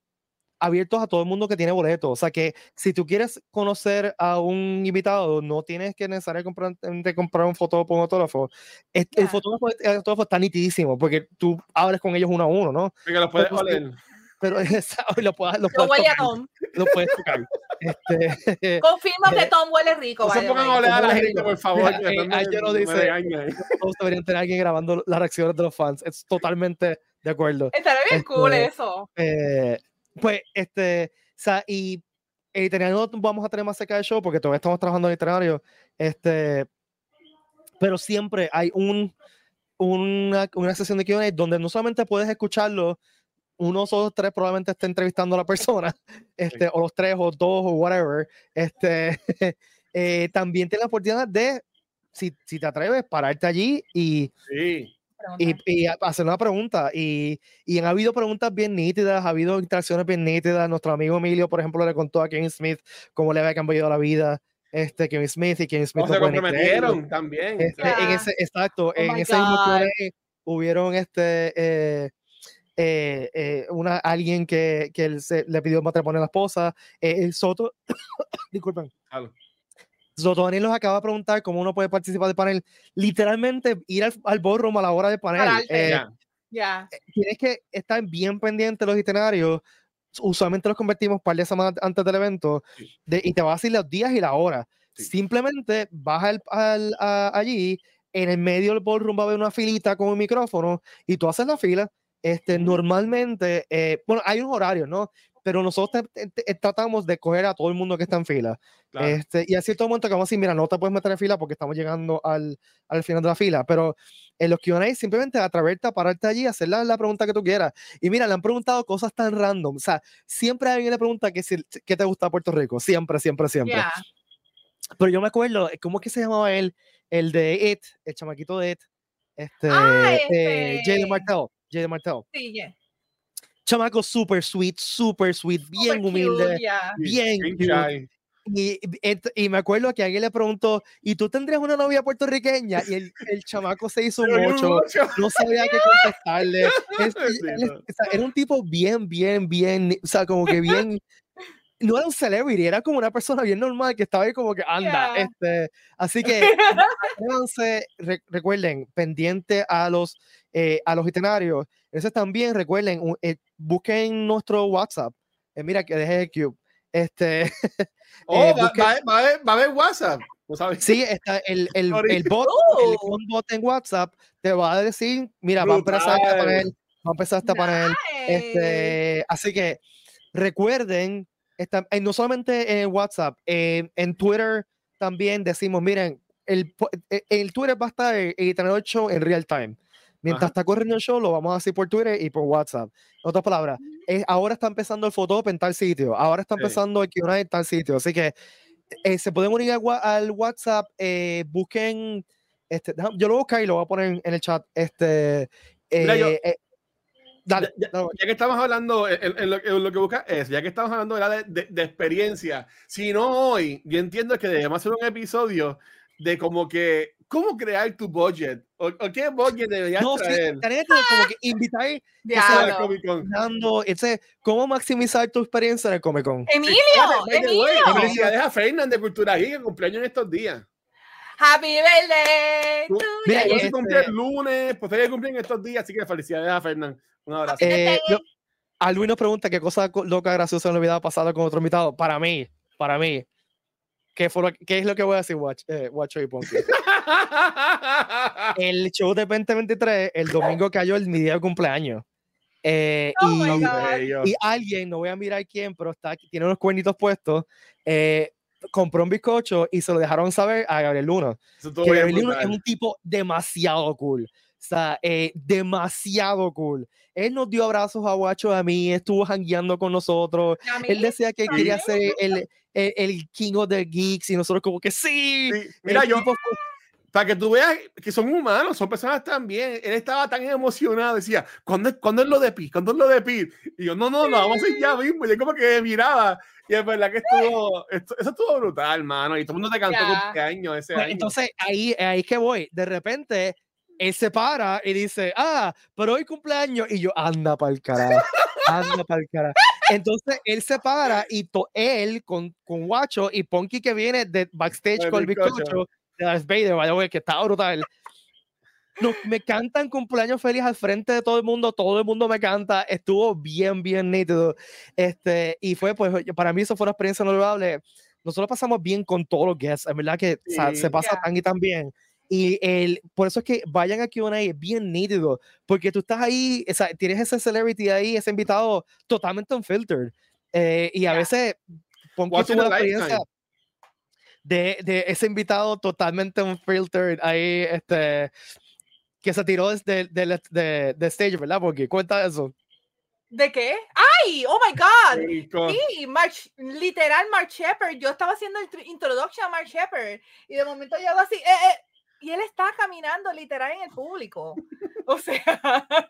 abiertos a todo el mundo que tiene boletos. O sea que si tú quieres conocer a un invitado, no tienes que necesariamente comprar, comprar un fotógrafo un autógrafo. El, fotógrafo, el autógrafo está nitidísimo porque tú hablas con ellos uno a uno, ¿no? Porque lo puedes oler. Pero lo, puedes, lo, puedes huele a Tom. Lo puedes tocar. Este, Confirma que Tom huele rico. No se pongan a oler a la gente, por favor. Ayer lo dice. Todos deberían tener alguien grabando las reacciones de los fans. Es totalmente de acuerdo. Estaría bien este, cool eso. Eh, pues, este, o sea, y el itinerario vamos a tener más cerca del show porque todavía estamos trabajando en el itinerario, este, pero siempre hay un, una, una sesión de Q&A donde no solamente puedes escucharlo, uno o tres probablemente esté entrevistando a la persona, este, o los tres o dos o whatever, este, eh, también tienes la oportunidad de, si, si te atreves, pararte allí y... Sí y, hacer una pregunta. Y, y, han habido preguntas bien nítidas, ha habido interacciones bien nítidas. Nuestro amigo Emilio, por ejemplo, le contó a Kevin Smith cómo le había cambiado la vida. Este, Kevin Smith y Kevin Smith. se comprometieron también. Este, en ese, exacto, oh en ese mismo hubieron este, eh, eh, eh, una, alguien que, que él se, le pidió matrimonio a la esposa. el Soto, disculpen. Daniel nos acaba de preguntar cómo uno puede participar del panel. Literalmente ir al, al ballroom a la hora del panel. Eh, ya. Eh, tienes que estar bien pendiente de los itinerarios. Usualmente los convertimos un par de semanas antes del evento y te va a decir los días y la hora. Simplemente vas al, allí, en el medio del ballroom va a haber una filita con un micrófono y tú haces la fila. Este, normalmente, eh, bueno, hay un horario, ¿no? Pero nosotros tratamos de coger a todo el mundo que está en fila. Este, y a cierto momento que vamos a decir, mira, no te puedes meter en fila porque estamos llegando al, al final de la fila, pero en los Q&A simplemente atreverte a pararte allí, hacer la, la, pregunta que tú quieras. Y mira, le han preguntado cosas tan random, o sea, siempre alguien le pregunta qué que te gusta Puerto Rico, siempre, siempre, siempre. Pero yo me acuerdo, ¿cómo es que se llamaba él? El de It, el chamaquito de It, este, ah, eh, este... Martel. Jay Martel. Sí, yeah chamaco super sweet, super sweet, bien humilde, bien y, y, me acuerdo que alguien le preguntó, ¿y tú tendrías una novia puertorriqueña? Y el, el chamaco se hizo mucho, no sabía qué contestarle. era un tipo bien, bien, bien, o sea, como que bien, no era un celebrity, era como una persona bien normal que estaba ahí como que anda. Este, así que recuerden, pendiente a los, eh, a los itinerarios. Eso también, recuerden, eh, busquen nuestro WhatsApp. Eh, mira que dejé el cube. Este, oh, va, a haber WhatsApp. Sí, está el, el, el, bot, el oh. bot en WhatsApp te va a decir, mira, va a empezar este panel, va a empezar este panel. Este, así que recuerden está, no solamente en WhatsApp, en Twitter también decimos, miren, el, el Twitter va a estar el show en real time. Mientras está corriendo el show, lo vamos a hacer por Twitter y por WhatsApp. En otras palabras, es, ahora está empezando el Photop en tal sitio, ahora está empezando el Q&A en tal sitio. Así que eh, se pueden unir al, WhatsApp, eh, busquen, este, yo lo busco y lo voy a poner en, el chat. Este, eh, Dale, ya, que estamos hablando, en, lo, que busca es, ya que estamos hablando de, de, experiencia, si no hoy, yo entiendo que debemos hacer un episodio de como que cómo crear tu budget o, qué budget deberías no, traer. Sí, como que invitar a Comic Con. cómo maximizar tu experiencia en el Comic Con. Emilio, Emilio. Felicidades a Fernand de Cultura Geek que cumpleaños en estos días. Happy birthday. Mira, yo cumple el lunes, pues ella cumple en estos días, así que felicidades a Fernand. Un abrazo. Eh, Luis nos pregunta qué cosa loca graciosa en la vida pasada con otro invitado. Para mí, para mí, ¿Qué, ¿Qué, es lo que voy a decir, Watch, eh, Watch y Punky? el show de 2023, el domingo cayó el mi día de cumpleaños. Eh, oh y, y, alguien, no voy a mirar quién, pero está, tiene unos cuernitos puestos, eh, compró un bizcocho y se lo dejaron saber a Gabriel Luno. Gabriel Luno es un tipo demasiado cool. Sea, eh, demasiado cool. Él nos dio abrazos a Guacho, a mí, estuvo jangueando con nosotros. Él decía que quería ser el, el, el, King of the Geeks y nosotros como que sí. Mira, yo, para que tú veas que son humanos, son personas también. Él estaba tan emocionado, decía, ¿cuándo, es lo de Pi? ¿Cuándo es lo de Pi? Y yo, no, no, lo vamos a hacer ya mismo. Y yo como que miraba, y es verdad que estuvo, eso estuvo brutal, hermano. Y todo el mundo te cantó cumpleaños ese pues, año. Entonces, ahí, ahí que voy. De repente, él se para y dice, ah, pero hoy cumpleaños. Y yo, anda para el carajo, anda para el carajo. Entonces él se para y él con, con Guacho y Ponky que viene de backstage con el bizcocho de Darth Vader, vaya, que está brutal. No, me cantan cumpleaños feliz al frente de todo el mundo, todo el mundo me canta, estuvo bien, bien nítido. Este, y fue, pues, para mí eso fue una experiencia inolvidable. Nosotros pasamos bien con todos los guests, es verdad que se pasa tan y tan bien. Y el, por eso es que vayan a QA, es bien nítido, porque tú estás ahí, o sea, tienes ese celebrity ahí, ese invitado totalmente unfiltered. Eh, y a veces, pongo la experiencia de, de, ese invitado totalmente unfiltered ahí, este, que se tiró desde de, de, de, stage, ¿verdad? Porque cuenta eso. ¿De qué? ¡Ay! ¡Oh my God! Sí, March, literal, Mark Shepard. Yo estaba haciendo el introduction a Mark Shepard y de momento yo hago así, eh, eh, y él está caminando literal en el público. O sea,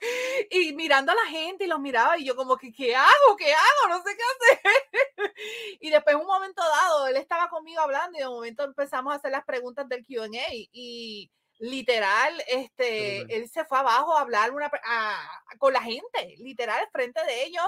y mirando a la gente y los miraba y yo como que, ¿qué hago? ¿Qué hago? No sé qué hacer. Y después un momento dado, él estaba conmigo hablando y de momento empezamos a hacer las preguntas del QA y literal, este, él se fue abajo a hablar una, con la gente, literal, frente de ellos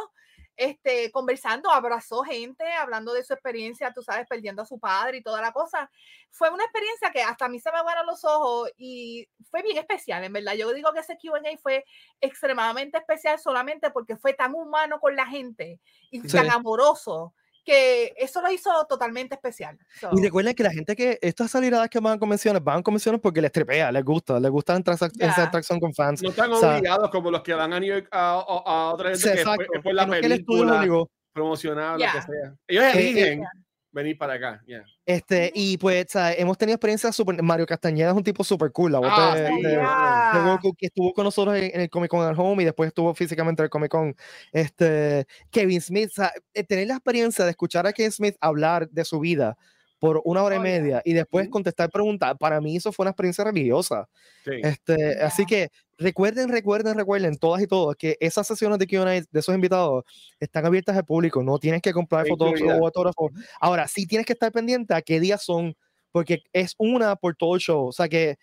este, conversando, abrazó gente, hablando de su experiencia, tú sabes, perdiendo a su padre y toda la cosa. Fue una experiencia que hasta a mí se me aguaron los ojos y fue bien especial, en verdad. Yo digo que ese QA fue extremadamente especial solamente porque fue tan humano con la gente y tan amoroso que eso lo hizo totalmente especial. Y recuerden que la gente que estas salidas que van a convenciones van a convenciones porque les trepea, les gusta, les gusta entrar esa atracción con fans. No están obligados como los que van a New York a, a, otra gente que es por la película promocionada, lo que sea. Ellos eh, eligen. Eh, venir para acá. Este, y pues hemos tenido experiencias super. Mario Castañeda es un tipo súper cool, la voz ah, de, que estuvo con nosotros en, el Comic Con at Home y después estuvo físicamente en el Comic Con. Este, Kevin Smith, eh, tener la experiencia de escuchar a Kevin Smith hablar de su vida por una hora y media y después contestar preguntas, para mí eso fue una experiencia religiosa. Este, Así que recuerden, recuerden, recuerden, todas y todos, que esas sesiones de Q&A de esos invitados están abiertas al público, no tienes que comprar fotos o autógrafos. Ahora, sí tienes que estar pendiente a qué días son, porque es una por todo el show. O sea que,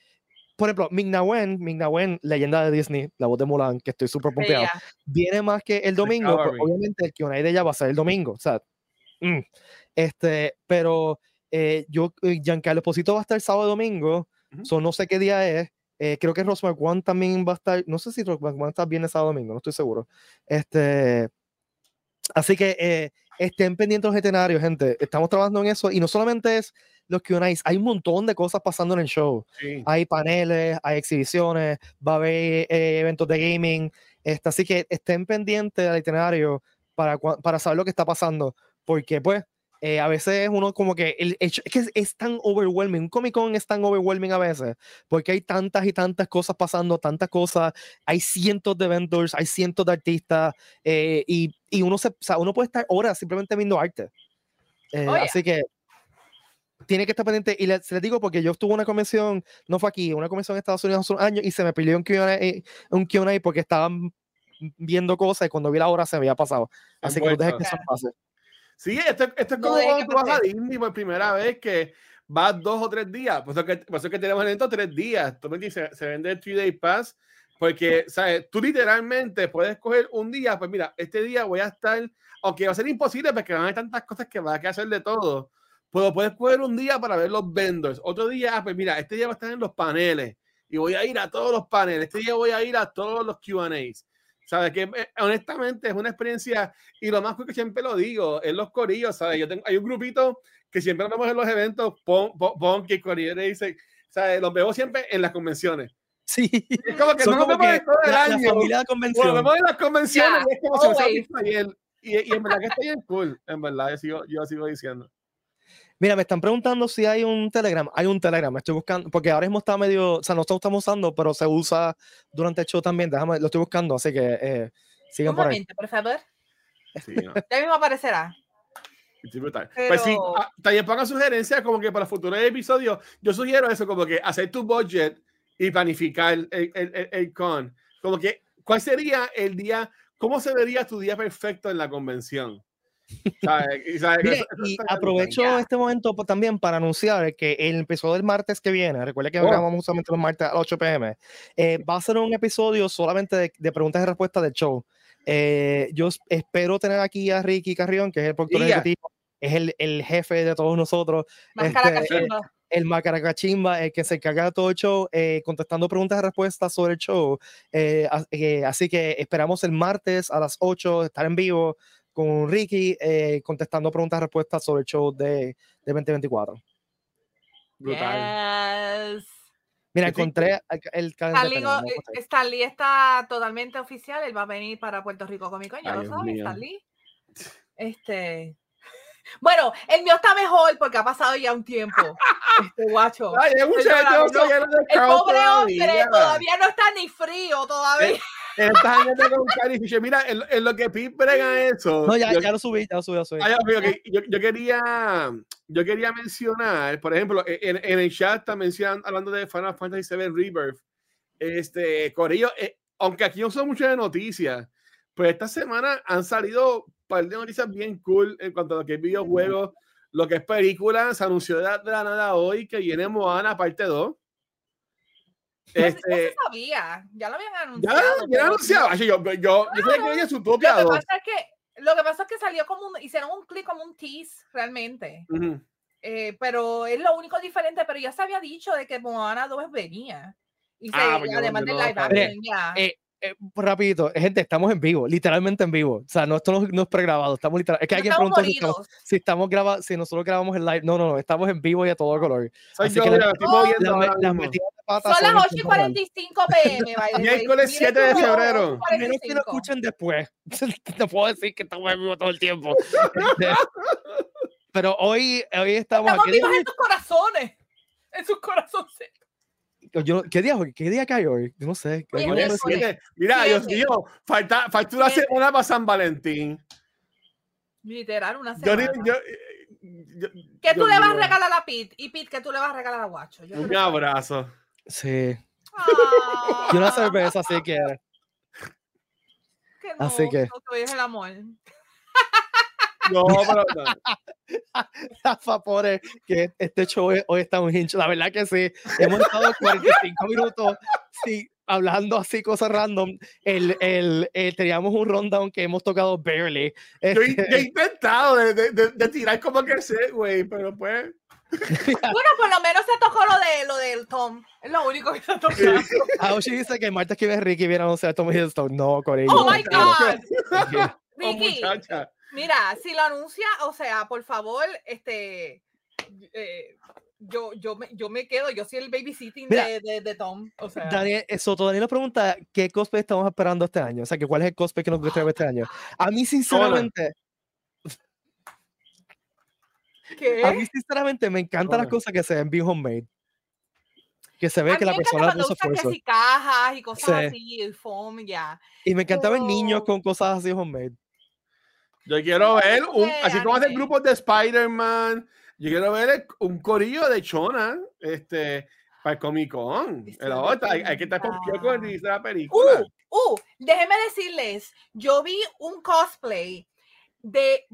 por ejemplo, Ming-Na Wen, leyenda de Disney, la voz de Mulan, que estoy súper pompeado, viene más que el domingo, pues, obviamente el Q&A de ella va a ser el domingo, o sea, mm, este, pero eh, yo, eh, Giancarlo Esposito va a estar el sábado y domingo, no sé qué día es. Eh, creo que Ross McGuan también va a estar, no sé si Ross McGuan está bien el sábado domingo, no estoy seguro. Este, así que estén pendientes los escenarios, gente. Estamos trabajando en eso y no solamente es los Q&A, hay un montón de cosas pasando en el show. Hay paneles, hay exhibiciones, va a haber eventos de gaming. Este, así que estén pendientes del itinerario para, para saber lo que está pasando porque pues eh, a veces uno como que el, es que es, tan overwhelming, un Comic Con es tan overwhelming a veces, porque hay tantas y tantas cosas pasando, tantas cosas, hay cientos de vendors, hay cientos de artistas, eh, y, y, uno, se, o sea, uno puede estar horas simplemente viendo arte. Eh, así que tiene que estar pendiente, y les, les, digo porque yo estuve en una convención, no fue aquí, una convención en Estados Unidos hace un año, y se me pidió un Q&A Q&A porque estaban viendo cosas y cuando vi la hora se me había pasado. Así que no dejes que eso pase. Sí, esto, esto es como cuando tú vas a Disney por primera vez que vas dos o tres días. Por eso que, por eso que tenemos evento tres días. Tú me dices, se vende el 3 Day Pass porque, ¿sabes? Tú literalmente puedes coger un día, pues mira, este día voy a estar, aunque va a ser imposible porque van a haber tantas cosas que va a hacer de todo, pero puedes coger un día para ver los vendors. Otro día, ah, pues mira, este día va a estar en los paneles y voy a ir a todos los paneles. Este día voy a ir a todos los Q&As. ¿Sabes? Que eh, honestamente es una experiencia, y lo más que siempre lo digo, en los corillos, ¿sabes? Yo tengo, hay un grupito que siempre vemos en los eventos, Pon, Pon, que Corillo dice, ¿sabes? Los veo siempre en las convenciones. Sí. Es como que no nos vemos todo el la, año. La familia de convención. Bueno, vemos en las convenciones y es como si fuese ayer. Y, y en verdad que está bien cool, en verdad, yo sigo, yo sigo diciendo. Mira, me están preguntando si hay un Telegram. Hay un Telegram, estoy buscando, porque ahora mismo está medio, o sea, no estamos usando, pero se usa durante el show también. Déjame, lo estoy buscando, así que eh, sigan por ahí. por favor. Sí, no. ya mismo aparecerá. Pues sí, ah, también pongan sugerencias como que para futuros episodios. Yo sugiero eso, como que hacer tu budget y planificar el, el, el, el con. Como que, ¿cuál sería el día, cómo se vería tu día perfecto en la convención? Y aprovecho este momento también para anunciar que el episodio del martes que viene, recuerda que oh. grabamos justamente los martes a las 8 pm, eh, va a ser un episodio solamente de, preguntas y respuestas del show. Eh, yo espero tener aquí a Ricky Carrión, que es el productor ejecutivo, es el, el, jefe de todos nosotros. Este, el, el Macaracachimba, el que se encarga de todo el show, eh, contestando preguntas y respuestas sobre el show. así que esperamos el martes a las 8 estar en vivo con Ricky eh, contestando preguntas y respuestas sobre el show de, de 2024. Brutal. Mira, encontré el calendario. Stanley, está totalmente oficial, él va a venir para Puerto Rico con mi coño, ¿lo sabes, Stanley? Este, bueno, el mío está mejor porque ha pasado ya un tiempo. Este guacho. Ay, el, pobre hombre todavía no está ni frío todavía. Mira, en, lo que Pip brega eso. No, ya, ya lo subí, ya lo subí. Ah, yo, yo, quería, yo quería mencionar, por ejemplo, e, en, en el chat mencionando, hablando de Final Fantasy VII Rebirth. Este, Corillo, eh, aunque aquí no son muchas de noticias, pues esta semana han salido un par de noticias bien cool en cuanto a lo que es videojuegos, lo que es película. Se anunció de la, de la nada hoy que viene Moana parte 2. Este, no se sabía, ya lo habían anunciado. Ya, ya anunciado. Yo, yo, yo, yo sabía que había su propia lo que pasa es que Lo que pasa es que salió como un, hicieron un clic como un tease realmente. eh, pero es lo único diferente, pero ya se había dicho de que Moana 2 venía. Y se, ah, además de live action, ya. Eh, eh, rapidito, gente, estamos en vivo, literalmente en vivo. O sea, no, esto no, es pregrabado, estamos literalmente. Es que alguien preguntó si, estamos, si estamos grabando, si nosotros grabamos el live. No, no, no, estamos en vivo y a todo color. Así que la, las metidas de patas son las 8 y 45 pm. Miércoles 7 de febrero. A menos que lo escuchen después. Te puedo decir que estamos en vivo todo el tiempo. Este, pero hoy, hoy estamos, estamos aquí. vivos en tus corazones. En sus corazones. Yo, ¿qué, día, ¿Qué día cae hoy? Yo no sé. Mira, Dios mío, falta, falta una semana para San Valentín. Literal, una semana. Yo, yo, ¿Qué tú le vas a regalar a Pete? Y Pete, ¿qué tú le vas a regalar a Guacho? un abrazo. Sí. y una cerveza, así que. Qué así que. es el amor. No, pero no. que este show hoy está un hincho. La verdad que sí. Hemos estado 45 minutos sí, hablando así cosas random. El, el, eh, teníamos un rundown que hemos tocado barely. Yo, he intentado de, de, de, tirar como que sé, güey, pero pues. bueno, por lo menos se tocó lo de lo del Tom. Es lo único que se tocó. Aoshi dice que Marta escribe Ricky viene a anunciar a Tom Hiddleston. No, con Oh my God. Ricky. Oh, Mira, si lo anuncia, o sea, por favor, este, eh, yo, yo, me, yo me quedo, yo soy el babysitting de, de, Tom. O sea. Daniel, eso, Daniel nos pregunta qué cosplay estamos esperando este año, o sea, que cuál es el cosplay que nos gusta ver este año. A mí, sinceramente, ¿Qué? A mí, sinceramente, me encantan las cosas que se ven bien homemade. Que se ve que la persona puso esfuerzo. Cajas y cosas así, el foam, ya. Y me encanta ver niños con cosas así homemade. Yo quiero ver, un, así como hacen grupos de Spider-Man, yo quiero ver un corillo de Chona, este, para el Comic Con. hay, hay, que estar con el la película. Uh, uh, déjenme decirles, yo vi un cosplay de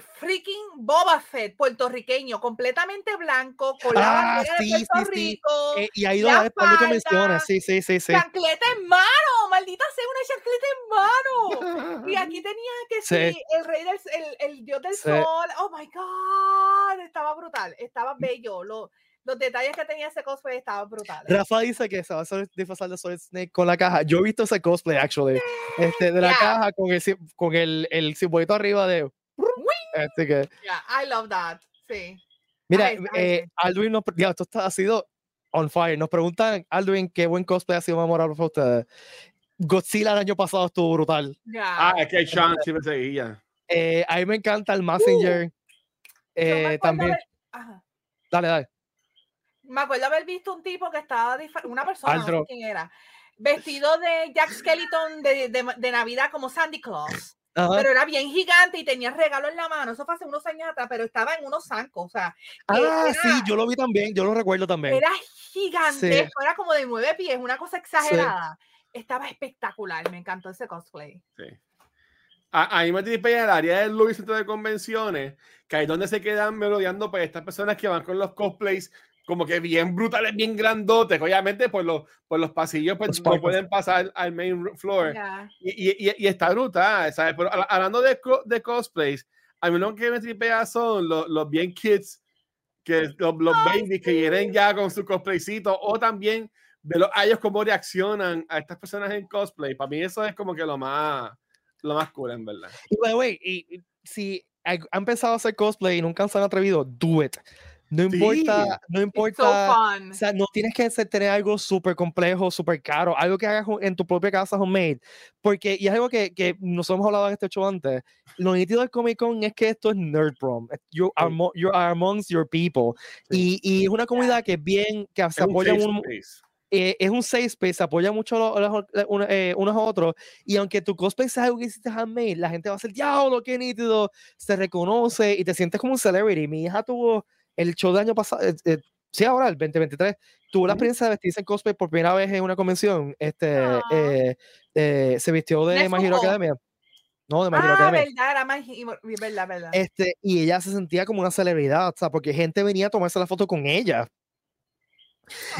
freaking Boba Fett puertorriqueño, completamente blanco, con la ah, sí, de Puerto sí, Rico. Eh, y ahí donde cuando tú mencionas, sí, sí, sí, sí. Chancleta en mano, maldita sea una chancleta en mano. y aquí tenía que ser el rey del el, el dios del sol. Oh my god, estaba brutal, estaba bello. Lo, los detalles que tenía ese cosplay estaban brutales. Rafa dice que se va a disfrazar de Solid Snake con la caja. Yo he visto ese cosplay, actually. Este, de la caja con el, con el, el simbolito arriba de. Así que. Yeah, I love that. Sí. Mira, eh, Alduin nos. Ya, esto ha sido on fire. Nos preguntan, Alduin, qué buen cosplay ha sido memorable para ustedes. Godzilla el año pasado estuvo brutal. Ah, es que hay chance me seguía. Eh, a mí me encanta el Messenger. Uh, eh, también. Dale, dale me acuerdo haber visto un tipo que estaba, una persona, no sé quién era, vestido de Jack Skeleton de, de, Navidad como Sandy Claus. Pero era bien gigante y tenía regalo en la mano. Eso fue hace unos años atrás, pero estaba en unos zancos. O sea, ah, sí, yo lo vi también, yo lo recuerdo también. Era gigante, era como de nueve pies, una cosa exagerada. Estaba espectacular, me encantó ese cosplay. Sí. Ahí me en el área del Louis Centro de Convenciones, que ahí es donde se quedan merodeando pues estas personas que van con los cosplays como que bien brutales, bien grandotes. Obviamente, por los, por los pasillos pues, no pueden pasar al main floor. Y, y, y, está brutal, ¿sabes? Pero hablando de, de cosplays, a mí lo que me tripea son los, los bien kids, que los, los babies que vienen ya con su cosplaycito, o también de los ellos cómo reaccionan a estas personas en cosplay. Para mí eso es como que lo más, lo más cool, en verdad. Y, by y, si han empezado a hacer cosplay y nunca se han atrevido, do it. No importa, no importa, o sea, no tienes que tener algo súper complejo, súper caro, algo que hagas en tu propia casa homemade, porque, y es algo que, que nos hemos hablado en este show antes, lo nítido del Comic Con es que esto es nerd prom, you are, you are amongst your people, y, y, es una comunidad que bien, que se apoya un, eh, es un safe space, se apoya mucho los, eh, unos a otros, y aunque tu cosplay sea algo que hiciste handmade, la gente va a decir, diablo, qué nítido, se reconoce y te sientes como un celebrity, mi hija tuvo el show del año pasado, eh, eh, sí, ahora, el 2023, tuvo la experiencia de vestirse en cosplay por primera vez en una convención. Este, ah. eh, se vistió de My Hero Academia. No, de My Hero ah, verdad, era verdad, verdad. Este, y ella se sentía como una celebridad, o sea, porque gente venía a tomarse la foto con ella.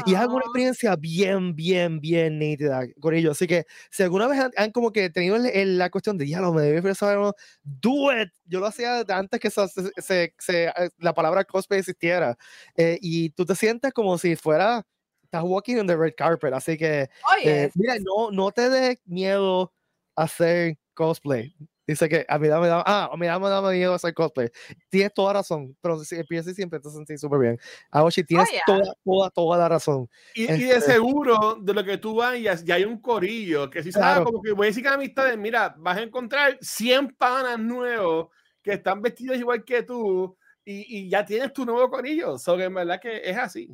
Y es alguna experiencia bien, bien, bien nítida con ellos. Así que si alguna vez han, como que tenido la cuestión de, diálogo, me debe saber, do it. Yo lo hacía antes que se, se, eh, la palabra cosplay existiera. Eh, y tú te sientes como si fuera, estás walking on the red carpet. Así que, eh, mira, no, no te dé miedo hacer cosplay. Dice que a mí me da, ah, a mí me da miedo hacer cosplay. Tienes toda razón, pero si empiezas siempre te sentís súper bien. Aoshi, tienes oh, toda, toda, toda la razón. Y, y, de este seguro, de lo que tú vayas, ya hay un corillo que si sabes, como que voy a decir que amistades, mira, vas a encontrar 100 panas nuevos que están vestidos igual que tú y, y ya tienes tu nuevo corillo. So que en verdad que es así.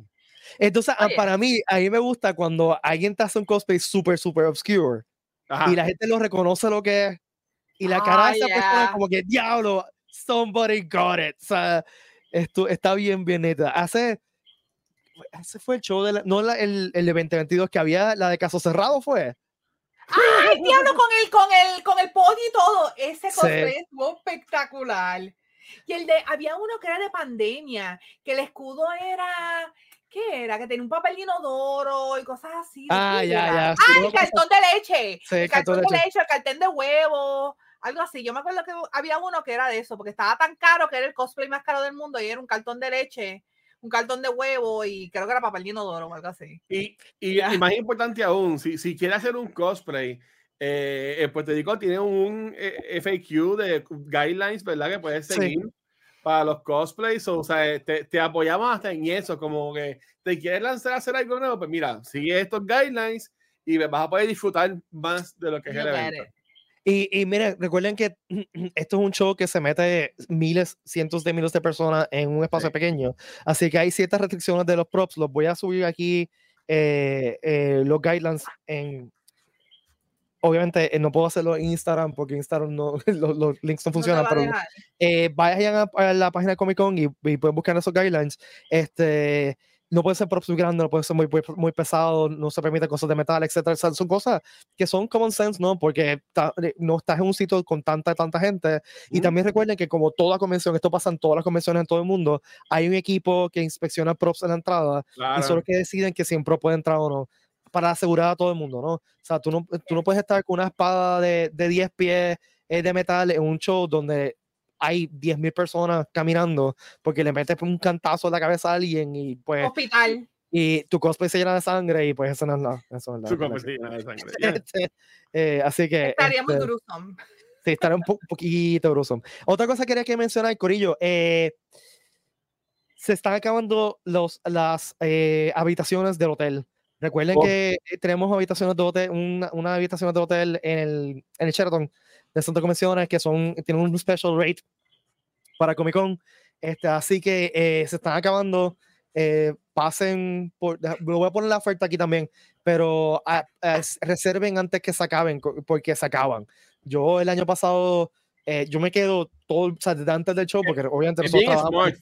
Entonces, ah, para mí, a mí me gusta cuando alguien te hace un cosplay súper, súper obscure y la gente lo reconoce lo que es y la cara de esa persona como que, diablo, somebody got it. O sea, esto está bien, bien neta. Hace, ese fue el show de la, no la, el, el de 2022 que había, la de Caso Cerrado fue. ¡Ay, diablo! Con el, con el, con el podio y todo. Ese cosplay estuvo espectacular. Y el de, había uno que era de pandemia, que el escudo era, ¿qué era? Que tenía un papel inodoro y cosas así. Ah, ya, ya. ah, el cartón de leche. Sí, el cartón de leche, leche el cartón de huevo algo así. Yo me acuerdo que había uno que era de eso, porque estaba tan caro que era el cosplay más caro del mundo y era un cartón de leche, un cartón de huevo y creo que era papel de inodoro o algo así. Y, y, más importante aún, si, si quieres hacer un cosplay, eh, pues te digo, tiene un eh, FAQ de guidelines, ¿verdad? Que puedes seguir. Para los cosplays, o sea, te, te, apoyamos hasta en eso, como que te quieres lanzar a hacer algo nuevo, pues mira, sigue estos guidelines y vas a poder disfrutar más de lo que es el evento. Y, y miren, recuerden que esto es un show que se mete miles, cientos de miles de personas en un espacio pequeño. Así que hay ciertas restricciones de los props. Los voy a subir aquí, eh, eh, los guidelines en, obviamente eh, no puedo hacerlo en Instagram porque Instagram no, los, links no funcionan, pero eh, vayan a, la página de Comic Con y, pueden buscar esos guidelines. Este, no puede ser props muy grande, no puede ser muy, muy pesado, no se permite cosas de metal, etcétera. son cosas que son common sense, ¿no? Porque eh, no estás en un sitio con tanta, tanta gente. Y también recuerden que como toda convención, esto pasa en todas las convenciones en todo el mundo, hay un equipo que inspecciona props en la entrada y son los que deciden que si un prop puede entrar o no para asegurar a todo el mundo, ¿no? O sea, tú no, tú no puedes estar con una espada de, de 10 pies eh, de metal en un show donde hay 10.000 personas caminando porque le metes un cantazo en la cabeza a alguien y pues... Hospital. Y tu cosplay se llena de sangre y pues eso no es nada. Eso es tu cosplay se llena de sangre. Este, eh, así que... Estaría muy este, gruesome. Sí, estaría un poquito gruesome. Otra cosa que quería que mencionar, Corillo, eh, se están acabando los, las habitaciones del hotel. Recuerden oh. que eh, tenemos habitaciones de hotel, una, una habitación de hotel en el, en el Sheraton de de Convenciones que son, tienen un special rate para Comic Con. Este, así que eh, se están acabando. Eh, pasen por, lo voy a poner la oferta aquí también, pero reserven antes que se acaben, porque se acaban. Yo el año pasado, yo me quedo todo, o sea, desde antes del show, porque obviamente nosotros.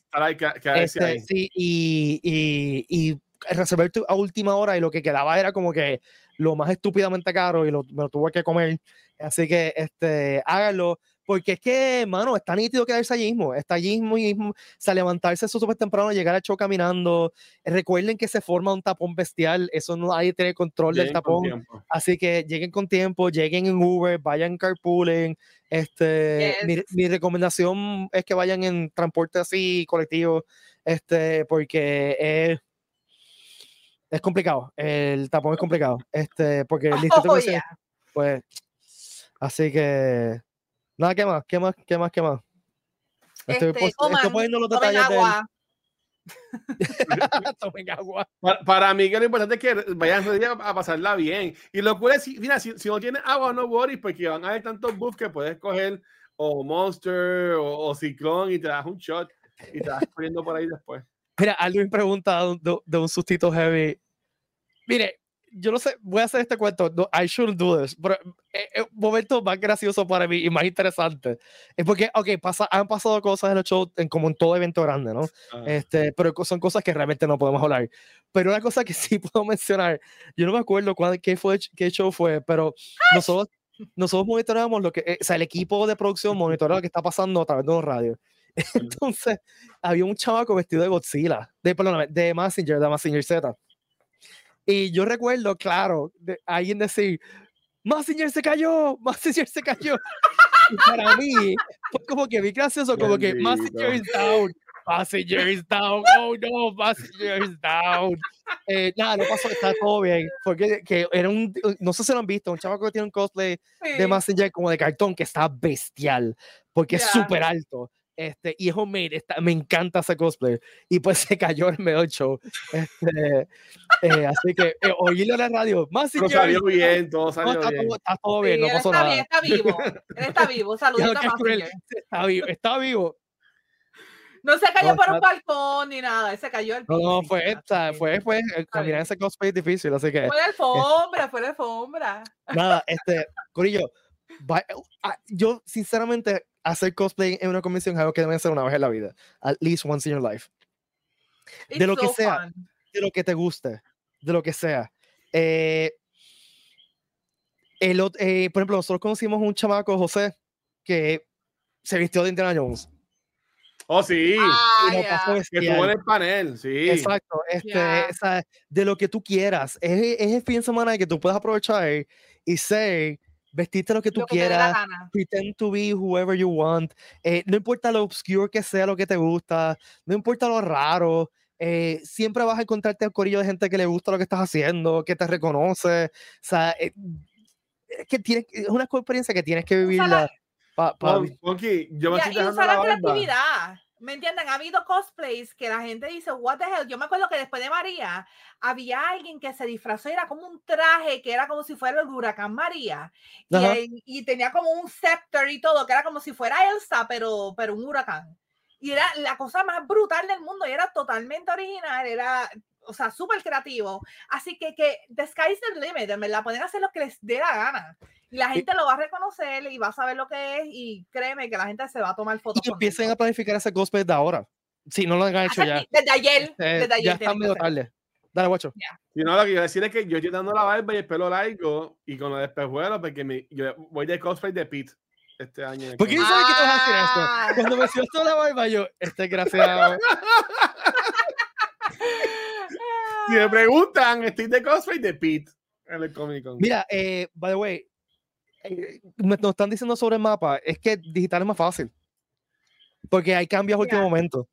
Este, sí, y, y, y reservar a última hora y lo que quedaba era como que lo más estúpidamente caro y lo, me lo tuve que comer. Así que este, háganlo. Porque es que, mano, está nítido quedarse allí mismo. Está allí mismo. O sea, levantarse súper temprano, llegar al show caminando. Recuerden que se forma un tapón bestial. Eso no hay que tener control del tapón. Así que lleguen con tiempo, lleguen en Uber, vayan carpooling. Este, mi, mi, recomendación es que vayan en transporte así colectivo. Este, porque es es complicado. El tapón es complicado. Este, porque el oh, pues, así que, nada, ¿qué más? ¿Qué más? ¿Qué más? ¿Qué más? Estoy, este, estoy poniendo los detalles agua. tomen agua. Para, mí que lo importante es que vayan a pasarla bien. Y lo cual es, mira, si, si no tienes agua, no worries, porque van a haber tantos buffs que puedes coger o Monster o, Ciclón y te das un shot y te vas corriendo por ahí después. Mira, alguien pregunta de, un sustito heavy. Mire, yo no sé, voy a hacer este cuento. I shouldn't do this. Pero eh, eh, un momento más gracioso para mí y más interesante es porque, ok, pasa, han pasado cosas en el show, en, como en todo evento grande, ¿no? Ah. Este, pero son cosas que realmente no podemos hablar. Pero una cosa que sí puedo mencionar, yo no me acuerdo cuál, qué, fue, qué show fue, pero nosotros, nosotros monitoreamos lo que, eh, o sea, el equipo de producción monitorea lo que está pasando a través de un radio. Entonces, había un chavaco vestido de Godzilla, de, perdón, de Messenger, de Messenger Z. Y yo recuerdo, claro, de alguien decir, Messenger se cayó, Messenger se cayó. y para mí, fue como que vi gracioso, como que Messenger is down, Messenger is down, oh no, Messenger is down. Eh, nada, no pasó, está todo bien. Porque que era un, no sé si lo han visto, un chavaco que tiene un cosplay de Messenger como de cartón que está bestial, porque es súper alto. Este, y es homemade, está, me encanta ese cosplay. Y pues se cayó el medio show. Este, eh, así que eh, oírlo en la radio. Más Pero salió bien, todo salió está, bien. Todo, está todo bien, no pasó está nada. Bien, está vivo, él está vivo. Saludos a Está vivo, está vivo. No se cayó no, por un balcón ni nada, se cayó el piso. No, no, fue, esta, fue, fue, caminar ese cosplay es difícil, así que. Fue la alfombra, fue la alfombra. Nada, este, Corillo, ah, yo sinceramente hacer cosplay en una convención es algo que debe hacer una vez en la vida. At least once in your life. de lo que sea, de lo que te guste, de lo que sea. Eh, el, eh, por ejemplo, nosotros conocimos un chamaco, José, que se vistió de Indiana Jones. Oh, sí. Ah, que estuvo en el panel, sí. Exacto. Este, de lo que tú quieras. Es, es el fin de semana que tú puedes aprovechar y ser Vestiste lo que tú quieras, pretend to be whoever you want, eh, no importa lo obscure que sea lo que te gusta, no importa lo raro, eh, siempre vas a encontrarte un corillo de gente que le gusta lo que estás haciendo, que te reconoce, o sea, eh, es que tienes, es una experiencia que tienes que vivirla. Pa, pa, yo me y, y usar la creatividad. ¿Me entienden? Ha habido cosplays que la gente dice, what the hell. Yo me acuerdo que después de María había alguien que se disfrazó, era como un traje que era como si fuera el huracán María. Y, y, tenía como un scepter y todo, que era como si fuera Elsa, pero, pero un huracán. Y era la cosa más brutal del mundo y era totalmente original, era, o sea, súper creativo. Así que, que the sky's the limit, en verdad, pueden hacer lo que les dé la gana. Y la gente lo va a reconocer y va a saber lo que es y créeme que la gente se va a tomar fotos. Y empiecen a planificar ese cosplay de ahora. Si no lo han hecho ya. Desde ayer. Este, desde ayer ya está medio tarde. Dale, guacho. Y no, lo que quiero decir es que yo estoy dando la barba y el pelo largo y con los espejuelos porque me, yo voy de cosplay de Pete este año. ¿Por qué sabes que tú vas a hacer esto? Ah. Cuando me toda la barba, yo, este desgraciado. si me preguntan, estoy de cosplay de Pete en el Comic Con. Mira, eh, by the way, eh, me, nos están diciendo sobre el mapa, es que digital es más fácil. Porque hay cambios a último momento.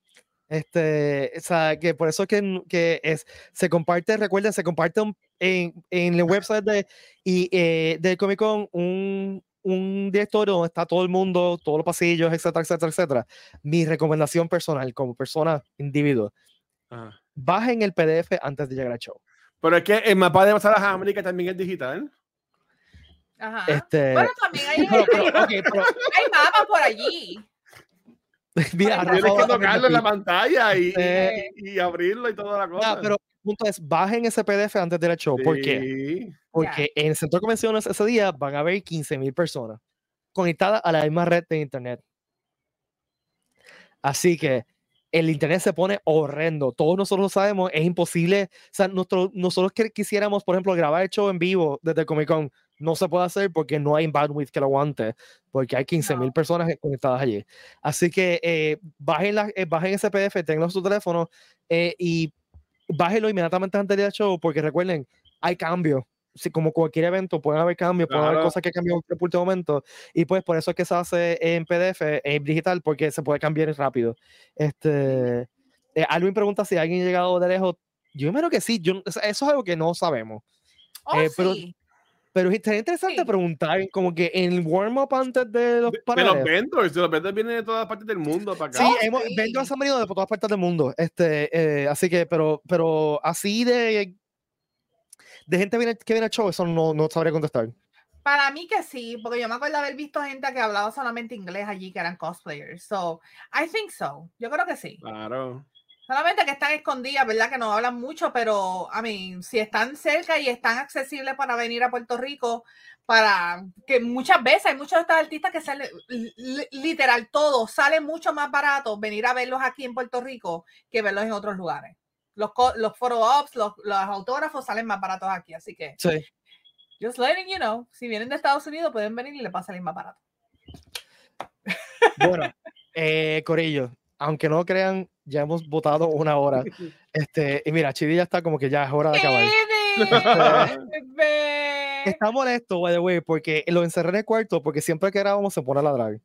Este, o sea, que por eso es que, que es, se comparte, recuerden, se comparte en, en el website de, y, eh, del Comic Con un, un directorio donde está todo el mundo, todos los pasillos, etcétera, etcétera, etcétera. Mi recomendación personal como persona, individuo, Ajá. bajen el PDF antes de llegar al show. Pero es que el mapa de las Américas también es digital. Ajá. Este, Bueno, también hay, pero, pero, ok, pero- hay mapas por allí. mira, Tienes que tocarlo en la pantalla y, Eh, y, y abrirlo y toda la cosa. Pero punto es, bajen ese PDF antes del show. ¿Por qué? Sí. Porque en el centro de convenciones ese día van a haber 15.000 personas conectadas a la misma red de internet. Así que el internet se pone horrendo. Todos nosotros lo sabemos, es imposible. O sea, nosotros, nosotros que quisiéramos, por ejemplo, grabar el show en vivo desde Comic Con, no se puede hacer porque no hay bandwidth que lo aguante, porque hay 15.000 No. personas conectadas allí. Así que eh, bajen, la- eh, bajen ese PDF, tenganlo en su teléfono eh, y bájenlo inmediatamente antes del show, porque recuerden, hay cambios. Sí, como cualquier evento, pueden haber cambios, pueden haber cosas que cambian en el último momento. Y pues por eso es que se hace en PDF, en digital, porque se puede cambiar rápido. Este, eh, Alvin pregunta si alguien ha llegado de lejos. Yo imagino que sí, yo, eso es algo que no sabemos. Oh, Eh, sí. Pero es interesante Sí. preguntar, como que en el warm-up antes de los De, de los vendors, de los vendors vienen de todas partes del mundo para acá. Sí, Oh, hemos, sí. vendors han venido de todas partes del mundo. Este, eh, así que, pero, pero así de, de gente viene, que viene al show, eso no, no sabría contestar. Para mí que sí, porque yo me acuerdo haber visto gente que hablaba solamente inglés allí, que eran cosplayers. So, I think so. Yo creo que sí. Claro. Solamente que están escondidas, ¿verdad? Que no hablan mucho, pero, I mean, si están cerca y están accesibles para venir a Puerto Rico, para que muchas veces hay muchos de estos artistas que salen, li- li- literal, todo sale mucho más barato venir a verlos aquí en Puerto Rico que verlos en otros lugares. Los, los photo ops, los, los autógrafos salen más baratos aquí, así que, Sí. just letting you know, si vienen de Estados Unidos pueden venir y les va a salir más barato. Bueno, eh, Corillo, aunque no crean, ya hemos votado una hora. Este, y mira, Chidi ya está como que ya es hora de acabar. Bebé. Está molesto, by the way, porque lo encerré en el cuarto porque siempre que grabamos se pone a ladrar.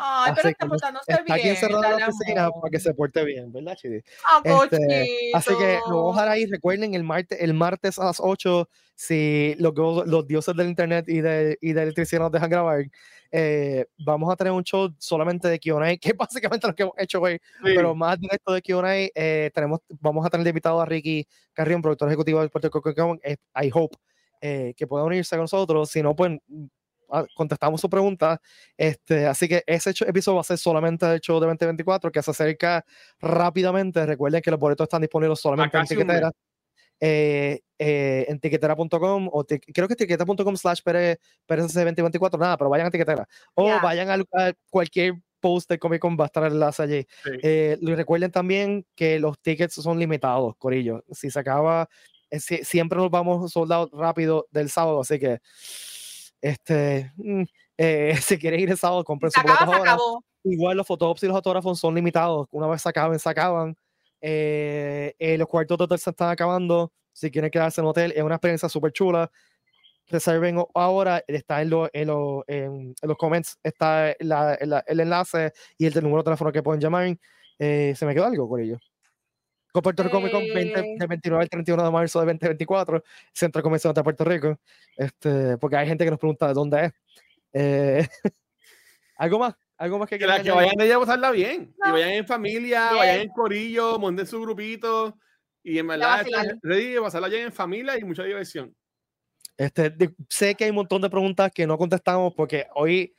Ay, pero está portándose Está bien. aquí encerrado en la oficina amor. para que se porte bien, ¿verdad, Chidi? Ah, Este, así que cochito. dejar ahí. Recuerden, el martes, el martes a las 8, si los, los dioses del internet y de, y de electricidad nos dejan grabar, eh, vamos a tener un show solamente de QA, que es básicamente lo que hemos hecho hoy, Sí. pero más directo de QA. eh, tenemos, vamos a tener de invitado a Ricky Carrión, productor ejecutivo del Puerto Rico I hope eh, que pueda unirse con nosotros. Si no, pues contestamos su pregunta. Este, así que ese episodio va a ser solamente el show de 2024 que se acerca rápidamente. Recuerden que los boletos están disponibles solamente en tiquetera. eh, eh, en tiquetera.com o creo que tiquetera.com slash PRS 2024, nada, pero vayan a tiquetera o Ya. vayan al- a, cualquier post de Comic Con, va a estar el enlace allí. Sí. Eh, recuerden también que los tickets son limitados, Corillo. Si se acaba, eh, si- siempre nos vamos soldados rápido del sábado, así que este, mm, eh, si quieren ir el sábado, compren ahora. acabó. Igual los fotógrafos y los autógrafos son limitados. Una vez se acaben, se acaban. Eh, eh, los cuartos de hotel se están acabando. Si quieren quedarse en hotel, es una experiencia súper chula. Reserven ahora. Está en, lo- en, lo- en- en los comments está la- la- el enlace y el del número de teléfono que pueden llamar. Eh, ¿Se me quedó algo con ello? Con Puerto Rico Comic Con 20 Eh. del 29 al 31 de marzo de 2024, Centro de Convenciones de Puerto Rico. Este, porque hay gente que nos pregunta de dónde es. Eh, ¿Algo más? Algo más que, que, la, que vayan a pasarla bien. Y vayan en familia, vayan en corillo, monten su grupito. Y en verdad, ready pasarla bien en familia y mucha diversión. Este, sé que hay un montón de preguntas que no contestamos porque hoy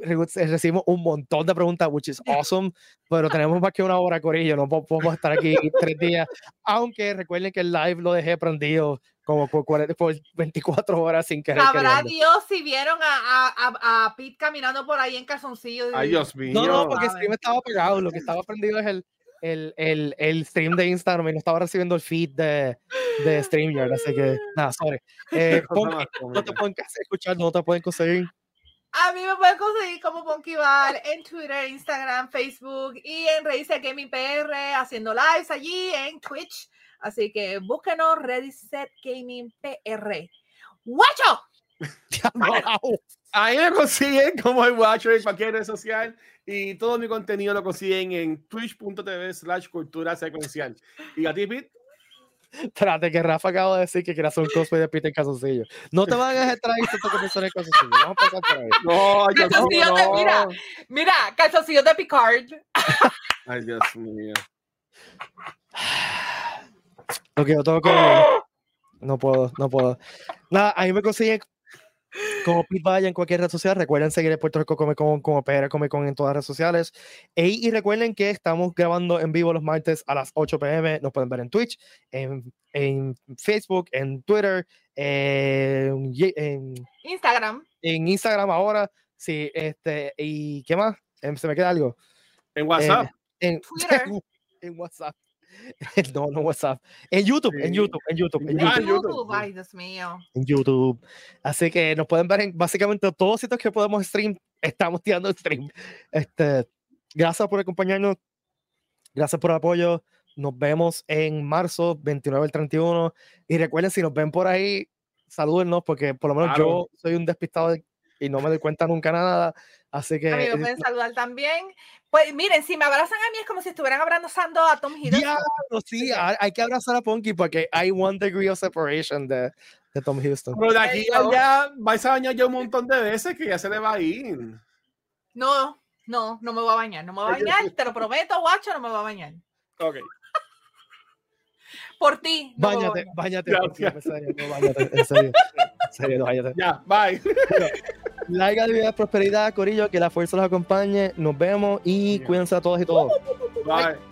recibimos un montón de preguntas, which is awesome, pero tenemos más que una hora, Corillo, no podemos estar aquí tres días, aunque recuerden que el live lo dejé prendido como por, 24 horas sin querer. Sabrá Dios si vieron a, a, a, Pete caminando por ahí en calzoncillo. Ay, Dios mío. No, no, porque el stream estaba apagado, lo que estaba prendido es el, el, el, el, stream de Instagram y no estaba recibiendo el feed de, de StreamYard, así que nada, sorry. Eh, no te pueden escuchar, no te pueden conseguir. A mí me pueden conseguir como Bar en Twitter, Instagram, Facebook y en Reise Gaming PR haciendo lives allí en Twitch. Así que búsquenos Ready Set Gaming PR. ¡Guacho! Ahí me consiguen como el Watcher en cualquier red social y todo mi contenido lo consiguen en twitch.tv slash cultura secuencial. Y a ti, Pete. Espérate, que Rafa acaba de decir que quiere hacer un cosplay de Peter Calzoncillo. No te van a dejar traer esto que en calzoncillo. Vamos a pasar por ahí. No, calzoncillo no, de, mira, mira, calzoncillo de Picard. Ay, Dios mío. Ok, yo tengo que. No puedo, no puedo. Nada, ahí me consiguen como Pete Vaya en cualquier red social. Recuerden seguir el Puerto Rico Comic Con como PR Comic Con en todas las redes sociales. E, y recuerden que estamos grabando en vivo los martes a las 8 pm. Nos pueden ver en Twitch, en, en Facebook, en Twitter, en, Instagram. En Instagram ahora. Sí, este, ¿y qué más? Em, ¿Se me queda algo? En WhatsApp. en, Twitter. en WhatsApp. no, no WhatsApp. En YouTube, en YouTube, en YouTube, en YouTube. YouTube. Ay, Dios mío. En YouTube. Así que nos pueden ver en básicamente todos los sitios que podemos stream. Estamos tirando stream. Este, gracias por acompañarnos. Gracias por el apoyo. Nos vemos en marzo 29 al 31. Y recuerden, si nos ven por ahí, salúdennos, porque por lo menos yo soy un despistado y no me doy cuenta nunca nada. Así que. A mí me pueden saludar también. Pues miren, si me abrazan a mí es como si estuvieran abrazando a Tom Hiddleston. sí, hay que abrazar a Punky porque hay one degree of separation de, de Tom Hiddleston. Pero de aquí a allá vais a bañar ya un montón de veces que ya se le va a ir. No, no, no me voy a bañar. No me voy a bañar, te lo prometo, guacho, no me voy a bañar. Ok. Por ti. No báñate, báñate, por ti, en serio, no, báñate, en serio. En serio, no, báñate. Ya, bye. Larga vida, prosperidad, Corillo, que la fuerza los acompañe. Nos vemos y cuídense a todos y todos. Bye.